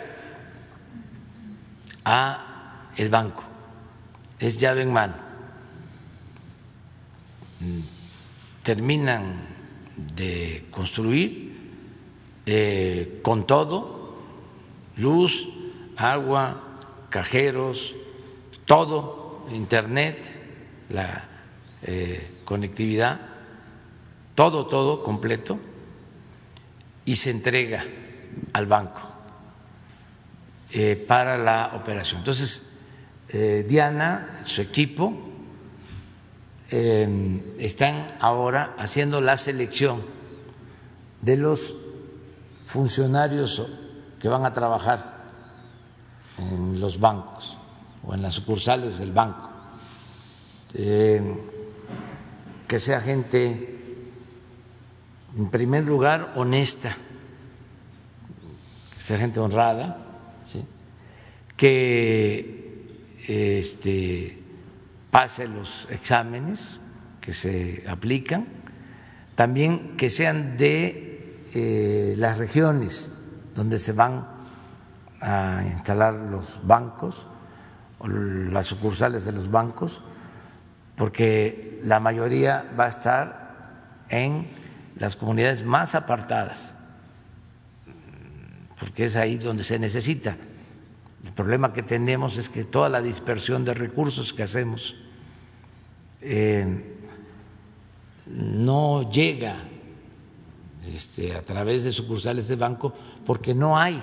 a el banco, es llave en mano. Terminan de construir eh, con todo, luz, agua, cajeros, todo, internet, la eh, conectividad, todo, todo completo, y se entrega al banco eh, para la operación. Entonces, eh, Diana, su equipo, están ahora haciendo la selección de los funcionarios que van a trabajar en los bancos o en las sucursales del banco. Que sea gente, en primer lugar, honesta, que sea gente honrada, que este, pase los exámenes que se aplican, también que sean de eh, las regiones donde se van a instalar los bancos las sucursales de los bancos porque la mayoría va a estar en las comunidades más apartadas, porque es ahí donde se necesita. El problema que tenemos es que toda la dispersión de recursos que hacemos eh, no llega este, a través de sucursales de banco porque no hay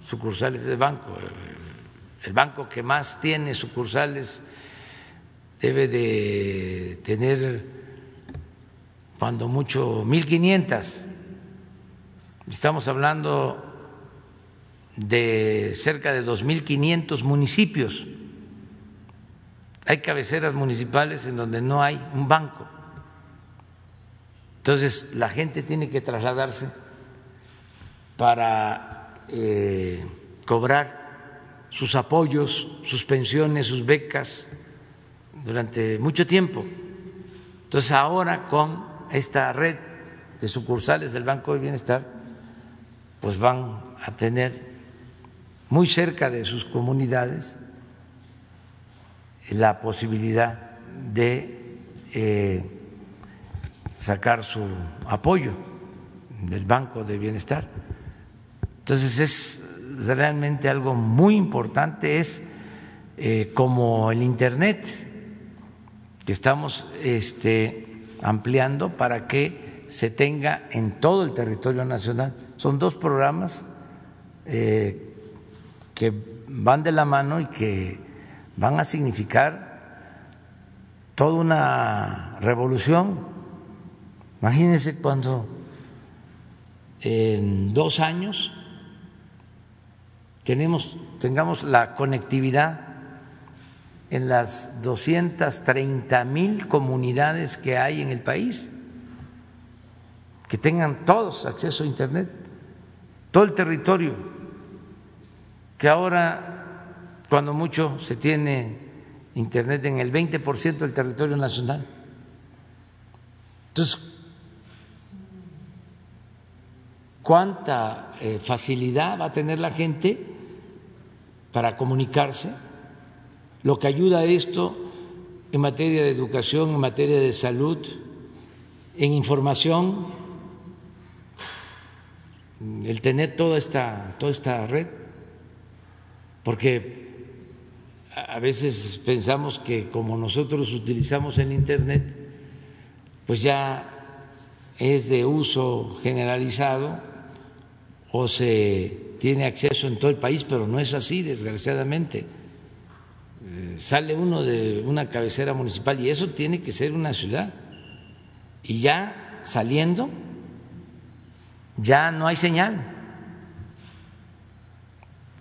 sucursales de banco. El banco que más tiene sucursales debe de tener cuando mucho 1.500 Estamos hablando de cerca de 2.500 municipios. Hay cabeceras municipales en donde no hay un banco. Entonces la gente tiene que trasladarse para eh, cobrar sus apoyos, sus pensiones, sus becas durante mucho tiempo. Entonces ahora con esta red de sucursales del Banco de Bienestar, pues van a tener muy cerca de sus comunidades la posibilidad de eh, sacar su apoyo del Banco de Bienestar. Entonces es realmente algo muy importante, es eh, como el Internet que estamos este, ampliando para que se tenga en todo el territorio nacional. Son dos programas eh, que van de la mano y que van a significar toda una revolución. Imagínense cuando en dos años tenemos, tengamos la conectividad en las 230 mil comunidades que hay en el país, que tengan todos acceso a Internet, todo el territorio que ahora, cuando mucho, se tiene Internet en el 20% del territorio nacional. Entonces, ¿cuánta eh, facilidad va a tener la gente para comunicarse? Lo que ayuda a esto en materia de educación, en materia de salud, en información, el tener toda esta, toda esta red porque a veces pensamos que como nosotros utilizamos el Internet, pues ya es de uso generalizado o se tiene acceso en todo el país, pero no es así, desgraciadamente. Eh, sale uno de una cabecera municipal y eso tiene que ser una ciudad. Y ya saliendo, ya no hay señal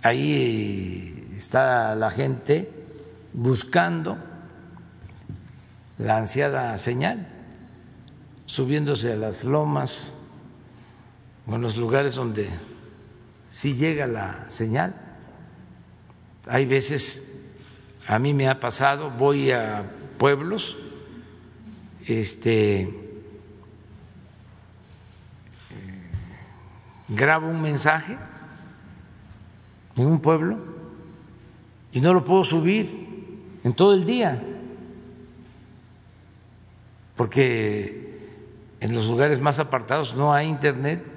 ahí está la gente buscando la ansiada señal, subiéndose a las lomas o en los lugares donde sí llega la señal. Hay veces, a mí me ha pasado, voy a pueblos, este, eh, grabo un mensaje en un pueblo y no lo puedo subir en todo el día, porque en los lugares más apartados no hay internet.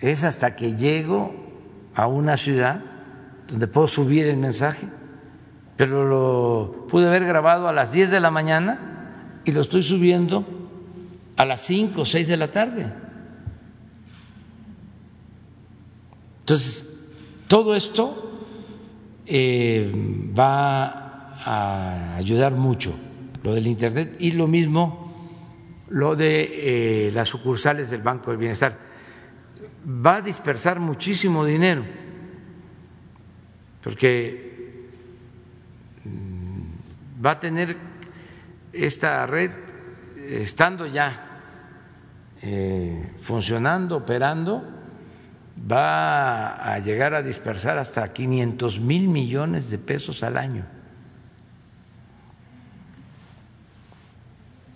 Es hasta que llego a una ciudad donde puedo subir el mensaje, pero lo pude haber grabado a las 10 de la mañana y lo estoy subiendo a las 5 o 6 de la tarde. Entonces, todo esto eh, va a ayudar mucho, lo del Internet y lo mismo lo de eh, las sucursales del Banco del Bienestar. Va a dispersar muchísimo dinero, porque mm, va a tener esta red, estando ya eh, funcionando, operando, va a llegar a dispersar hasta 500 mil millones de pesos al año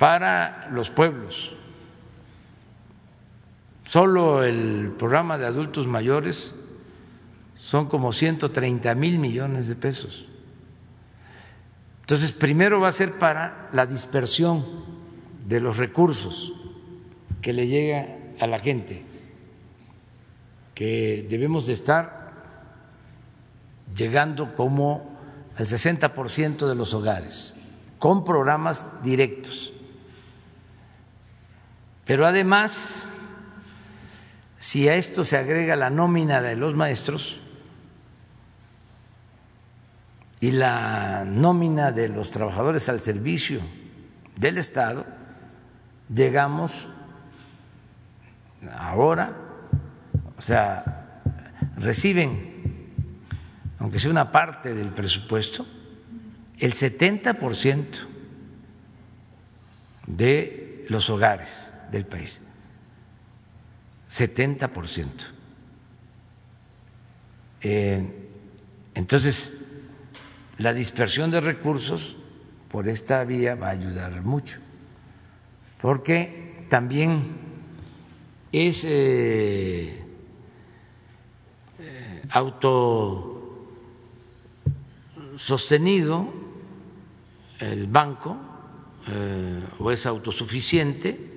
para los pueblos. Solo el programa de adultos mayores son como 130 mil millones de pesos. Entonces, primero va a ser para la dispersión de los recursos que le llega a la gente que debemos de estar llegando como al 60% de los hogares, con programas directos. Pero además, si a esto se agrega la nómina de los maestros y la nómina de los trabajadores al servicio del Estado, llegamos ahora, o sea, reciben, aunque sea una parte del presupuesto, el 70% de los hogares del país. 70%. Eh, entonces, la dispersión de recursos por esta vía va a ayudar mucho, porque también es eh, eh, autosostenido el banco eh, o es autosuficiente,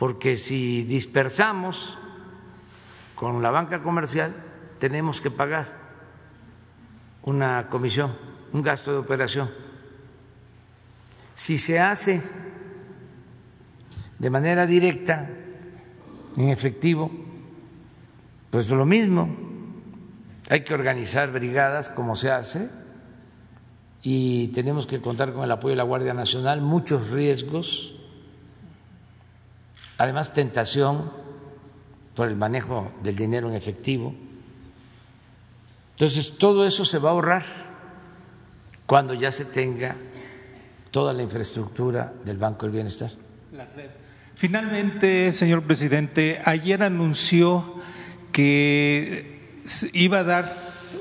porque si dispersamos con la banca comercial tenemos que pagar una comisión, un gasto de operación. Si se hace de manera directa, en efectivo, pues lo mismo, hay que organizar brigadas como se hace y tenemos que contar con el apoyo de la Guardia Nacional, muchos riesgos, además tentación por el manejo del dinero en efectivo. Entonces, todo eso se va a ahorrar cuando ya se tenga toda la infraestructura del Banco del Bienestar. Finalmente, señor presidente, ayer anunció que iba a dar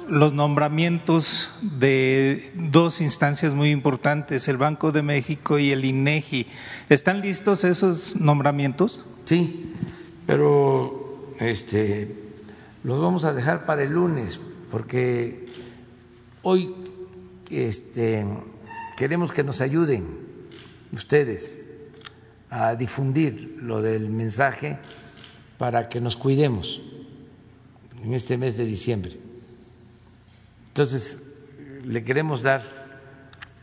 los nombramientos de dos instancias muy importantes, el Banco de México y el INEGI. ¿Están listos esos nombramientos? Sí, pero este, los vamos a dejar para el lunes, porque hoy este, queremos que nos ayuden ustedes a difundir lo del mensaje para que nos cuidemos en este mes de diciembre. Entonces, le queremos dar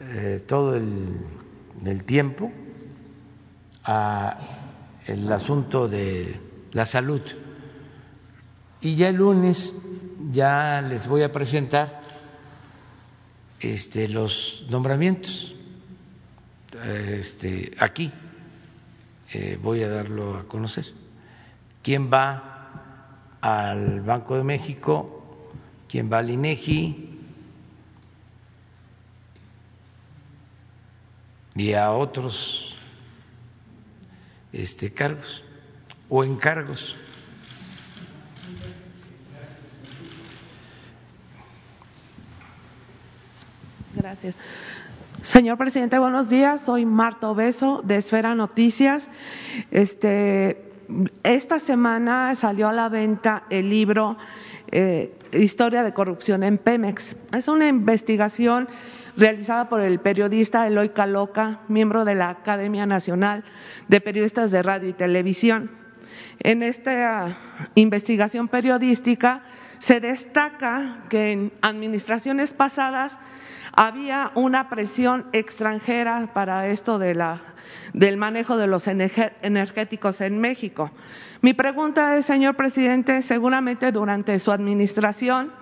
eh, todo el, tiempo a el asunto de la salud. Y ya el lunes ya les voy a presentar este, los nombramientos. Este, aquí eh, voy a darlo a conocer. ¿Quién va al Banco de México? ¿Quién va al INEGI? Y a otros este, cargos o encargos. Gracias. Señor presidente, buenos días. Soy Marta Obeso de Esfera Noticias. Este, esta semana salió a la venta el libro eh, Historia de corrupción en Pemex. Es una investigación realizada por el periodista Eloy Caloca, miembro de la Academia Nacional de Periodistas de Radio y Televisión. En esta investigación periodística se destaca que en administraciones pasadas había una presión extranjera para esto de la, del manejo de los energéticos en México. Mi pregunta es, señor presidente, seguramente durante su administración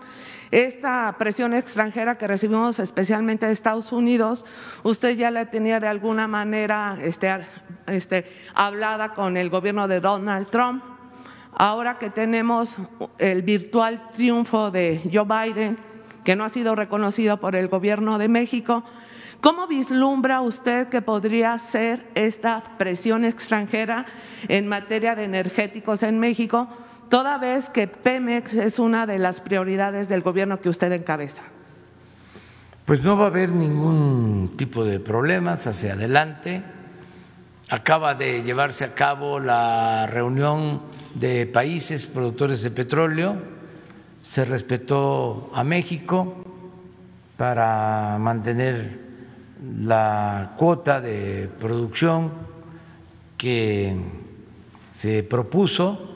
esta presión extranjera que recibimos especialmente de Estados Unidos, usted ya la tenía de alguna manera este, este, hablada con el gobierno de Donald Trump. Ahora que tenemos el virtual triunfo de Joe Biden, que no ha sido reconocido por el gobierno de México, ¿Cómo vislumbra usted que podría ser esta presión extranjera en materia de energéticos en México toda vez que Pemex es una de las prioridades del gobierno que usted encabeza? Pues no va a haber ningún tipo de problemas hacia adelante. Acaba de llevarse a cabo la reunión de países productores de petróleo. Se respetó a México para mantener la cuota de producción que se propuso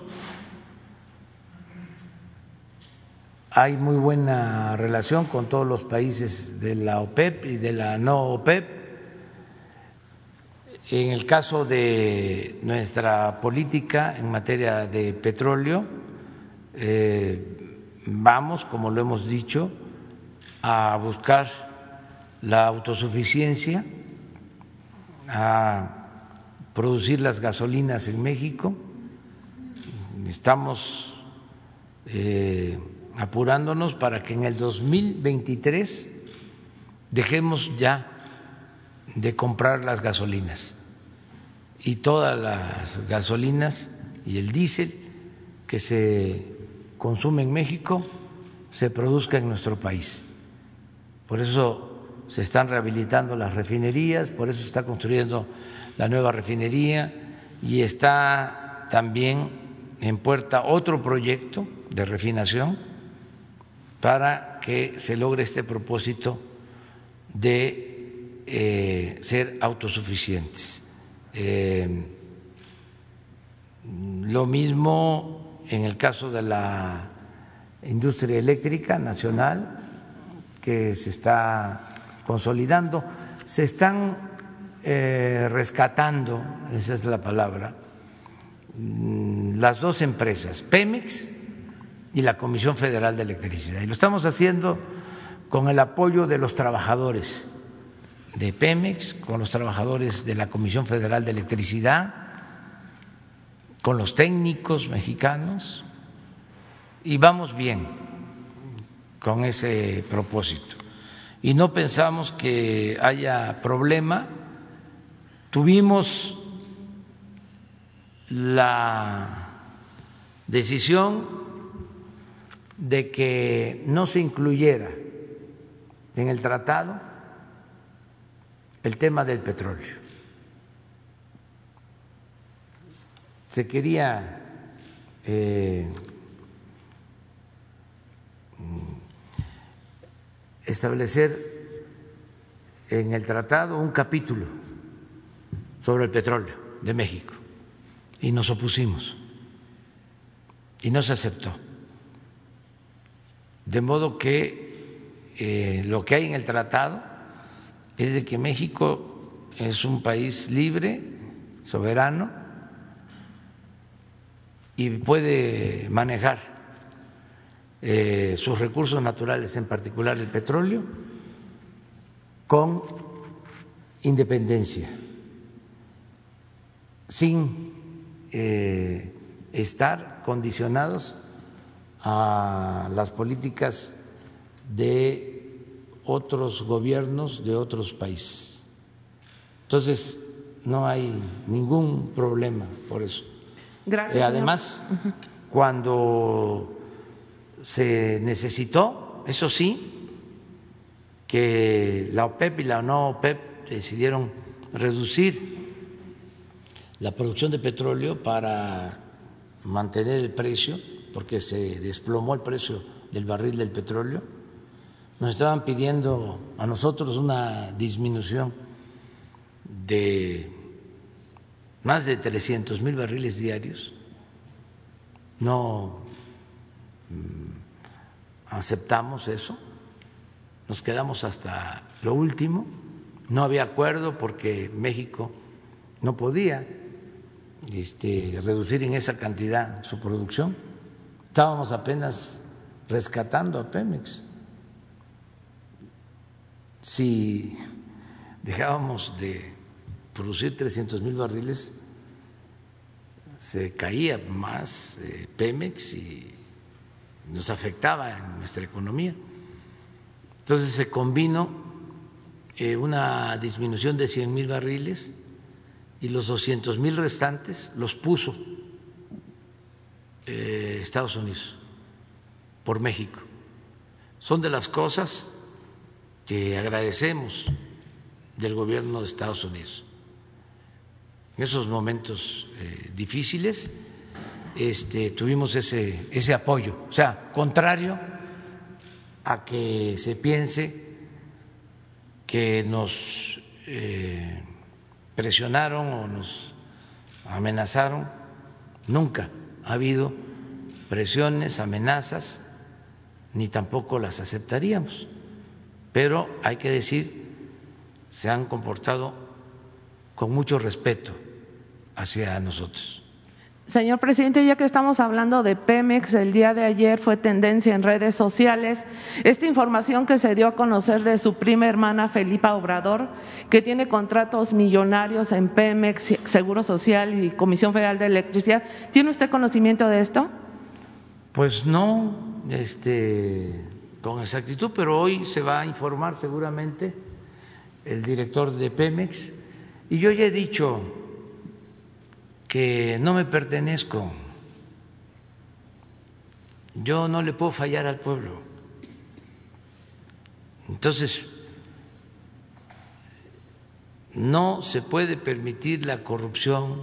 Hay muy buena relación con todos los países de la OPEP y de la no OPEP. En el caso de nuestra política en materia de petróleo, eh, vamos, como lo hemos dicho, a buscar la autosuficiencia, a producir las gasolinas en México estamos eh, apurándonos para que en el 2023 dejemos ya de comprar las gasolinas y todas las gasolinas y el diésel que se consume en México se produzca en nuestro país. Por eso se están rehabilitando las refinerías, por eso se está construyendo la nueva refinería y está también en puerta otro proyecto de refinación para que se logre este propósito de eh, ser autosuficientes. Eh, lo mismo en el caso de la industria eléctrica nacional que se está consolidando, se están eh, rescatando, esa es la palabra, mm, las dos empresas, Pemex y la Comisión Federal de Electricidad. Y lo estamos haciendo con el apoyo de los trabajadores de Pemex, con los trabajadores de la Comisión Federal de Electricidad, con los técnicos mexicanos, y vamos bien con ese propósito. Y no pensamos que haya problema. Tuvimos la decisión de que no se incluyera en el tratado el tema del petróleo. Se quería eh, establecer en el tratado un capítulo sobre el petróleo de México y nos opusimos y no se aceptó. De modo que eh, lo que hay en el tratado es de que México es un país libre, soberano, y puede manejar eh, sus recursos naturales, en particular el petróleo, con independencia, sin eh, estar condicionados a las políticas de otros gobiernos de otros países. Entonces, no hay ningún problema por eso. Gracias, Eh, además, cuando se necesitó, eso sí, que la OPEP y la no OPEP decidieron reducir la producción de petróleo para mantener el precio, porque se desplomó el precio del barril del petróleo nos estaban pidiendo a nosotros una disminución de más de 300 mil barriles diarios. No mm, aceptamos eso, nos quedamos hasta lo último. No había acuerdo porque México no podía este, reducir en esa cantidad su producción. Estábamos apenas rescatando a Pemex si dejábamos de producir 300 mil barriles, se caía más eh, Pemex y nos afectaba en nuestra economía. Entonces se combinó eh, una disminución de 100 mil barriles y los 200 mil restantes los puso eh, Estados Unidos por México. Son de las cosas que agradecemos del gobierno de Estados Unidos. En esos momentos eh, difíciles este, tuvimos ese, ese apoyo, o sea, contrario a que se piense que nos eh, presionaron o nos amenazaron, nunca ha habido presiones, amenazas, ni tampoco las aceptaríamos pero hay que decir, se han comportado con mucho respeto hacia nosotros. Señor presidente, ya que estamos hablando de Pemex, el día de ayer fue tendencia en redes sociales esta información que se dio a conocer de su prima hermana Felipa Obrador, que tiene contratos millonarios en Pemex, Seguro Social y Comisión Federal de Electricidad. ¿Tiene usted conocimiento de esto? Pues no, este, con exactitud, pero hoy se va a informar seguramente el director de Pemex. Y yo ya he dicho que no me pertenezco, yo no le puedo fallar al pueblo. Entonces, no se puede permitir la corrupción,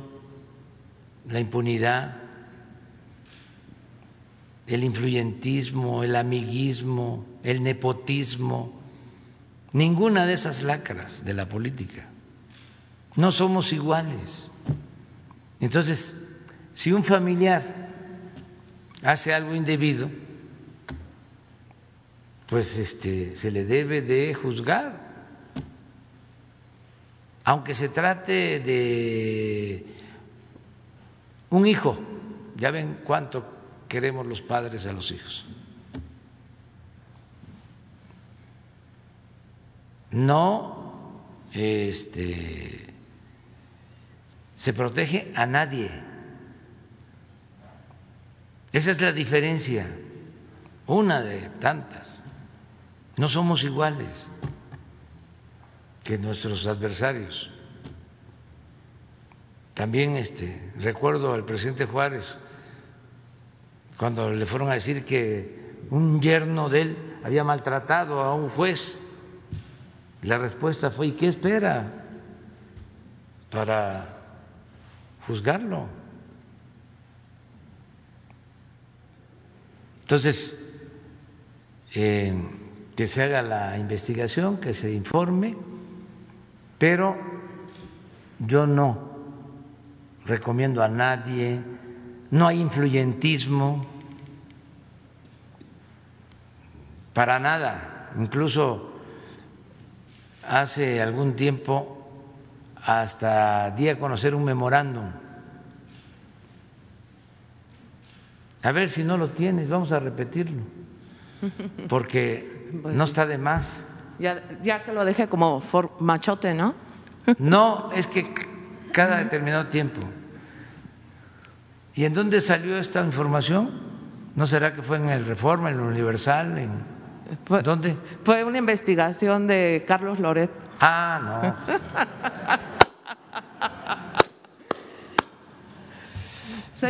la impunidad, el influyentismo, el amiguismo, el nepotismo, ninguna de esas lacras de la política. No somos iguales. Entonces, si un familiar hace algo indebido, pues este, se le debe de juzgar, aunque se trate de un hijo. Ya ven cuánto queremos los padres a los hijos. No este, se protege a nadie. Esa es la diferencia, una de tantas. No somos iguales que nuestros adversarios. También este, recuerdo al presidente Juárez cuando le fueron a decir que un yerno de él había maltratado a un juez. La respuesta fue, ¿y qué espera para juzgarlo? Entonces, eh, que se haga la investigación, que se informe, pero yo no recomiendo a nadie no hay influyentismo para nada. Incluso hace algún tiempo hasta di a conocer un memorándum. A ver si no lo tienes, vamos a repetirlo, porque pues no está de más. Ya, ya que lo dejé como machote, ¿no? No, es que cada determinado tiempo. ¿Y en dónde salió esta información? ¿No será que fue en el Reforma, en el Universal? En... ¿Dónde? Fue una investigación de Carlos Loret. Ah, no.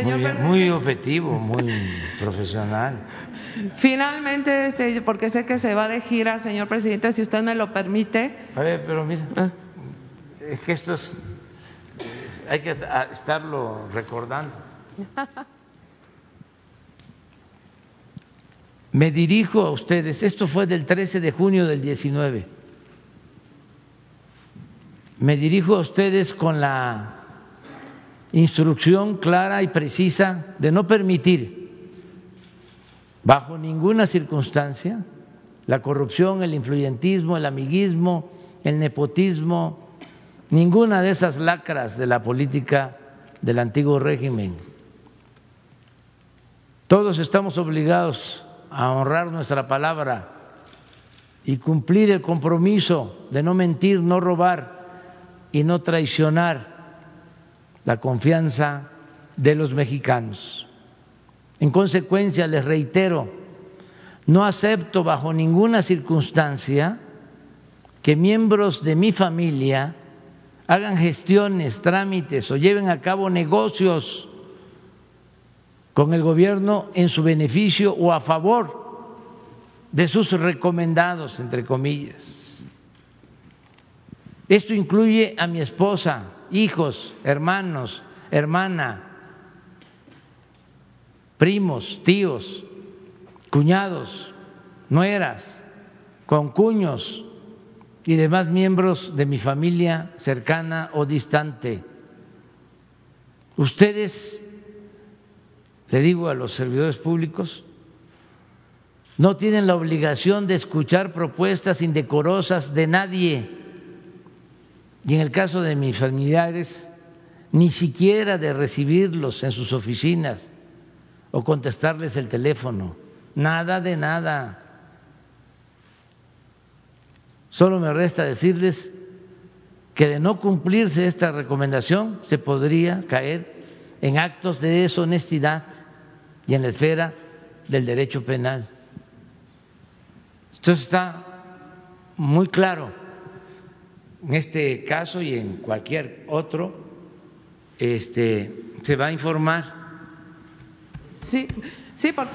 Señor muy, objetivo, muy profesional. Finalmente, este, porque sé que se va de gira, señor presidente, si usted me lo permite. A ver, pero mira, ah. es que esto es, hay que estarlo recordando. Me dirijo a ustedes, esto fue del 13 de junio del 19. Me dirijo a ustedes con la instrucción clara y precisa de no permitir bajo ninguna circunstancia la corrupción, el influyentismo, el amiguismo, el nepotismo, ninguna de esas lacras de la política del antiguo régimen. Todos estamos obligados a honrar nuestra palabra y cumplir el compromiso de no mentir, no robar y no traicionar la confianza de los mexicanos. En consecuencia, les reitero, no acepto bajo ninguna circunstancia que miembros de mi familia hagan gestiones, trámites o lleven a cabo negocios con el gobierno en su beneficio o a favor de sus recomendados, entre comillas. Esto incluye a mi esposa, hijos, hermanos, hermana, primos, tíos, cuñados, nueras, concuños y demás miembros de mi familia cercana o distante. Ustedes le digo a los servidores públicos, no tienen la obligación de escuchar propuestas indecorosas de nadie. Y en el caso de mis familiares, ni siquiera de recibirlos en sus oficinas o contestarles el teléfono, nada de nada. Solo me resta decirles que de no cumplirse esta recomendación se podría caer en actos de deshonestidad y en la esfera del derecho penal. Entonces está muy claro en este caso y en cualquier otro, este, se va a informar. Sí, sí, por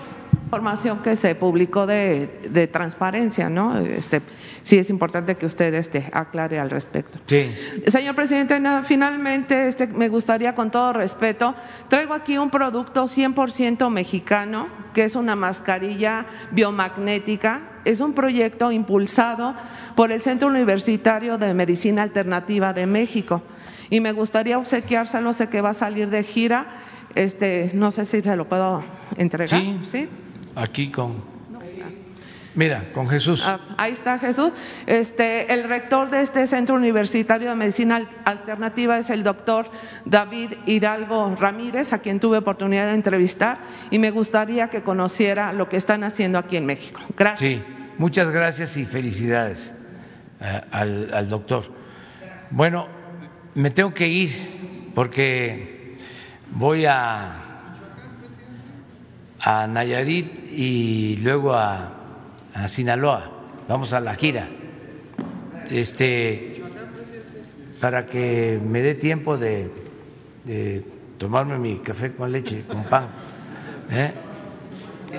información que se publicó de, de transparencia, ¿no? Este, sí es importante que usted este, aclare al respecto. Sí. Señor presidente, finalmente este, me gustaría, con todo respeto, traigo aquí un producto 100% mexicano, que es una mascarilla biomagnética. Es un proyecto impulsado por el Centro Universitario de Medicina Alternativa de México. Y me gustaría obsequiárselo, sé que va a salir de gira. Este, no sé si se lo puedo entregar. Sí. ¿Sí? Aquí con. Mira, con Jesús. Ah, ahí está Jesús. Este, el rector de este Centro Universitario de Medicina Alternativa es el doctor David Hidalgo Ramírez, a quien tuve oportunidad de entrevistar, y me gustaría que conociera lo que están haciendo aquí en México. Gracias. Sí, muchas gracias y felicidades eh, al, al doctor. Bueno, me tengo que ir porque voy a, a Nayarit y luego a, a Sinaloa. Vamos a la gira. Este, para que me dé tiempo de, de tomarme mi café con leche, con pan. ¿eh?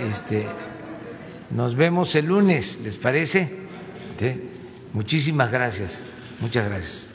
Este, nos vemos el lunes, ¿les parece? Muchísimas gracias. Muchas gracias.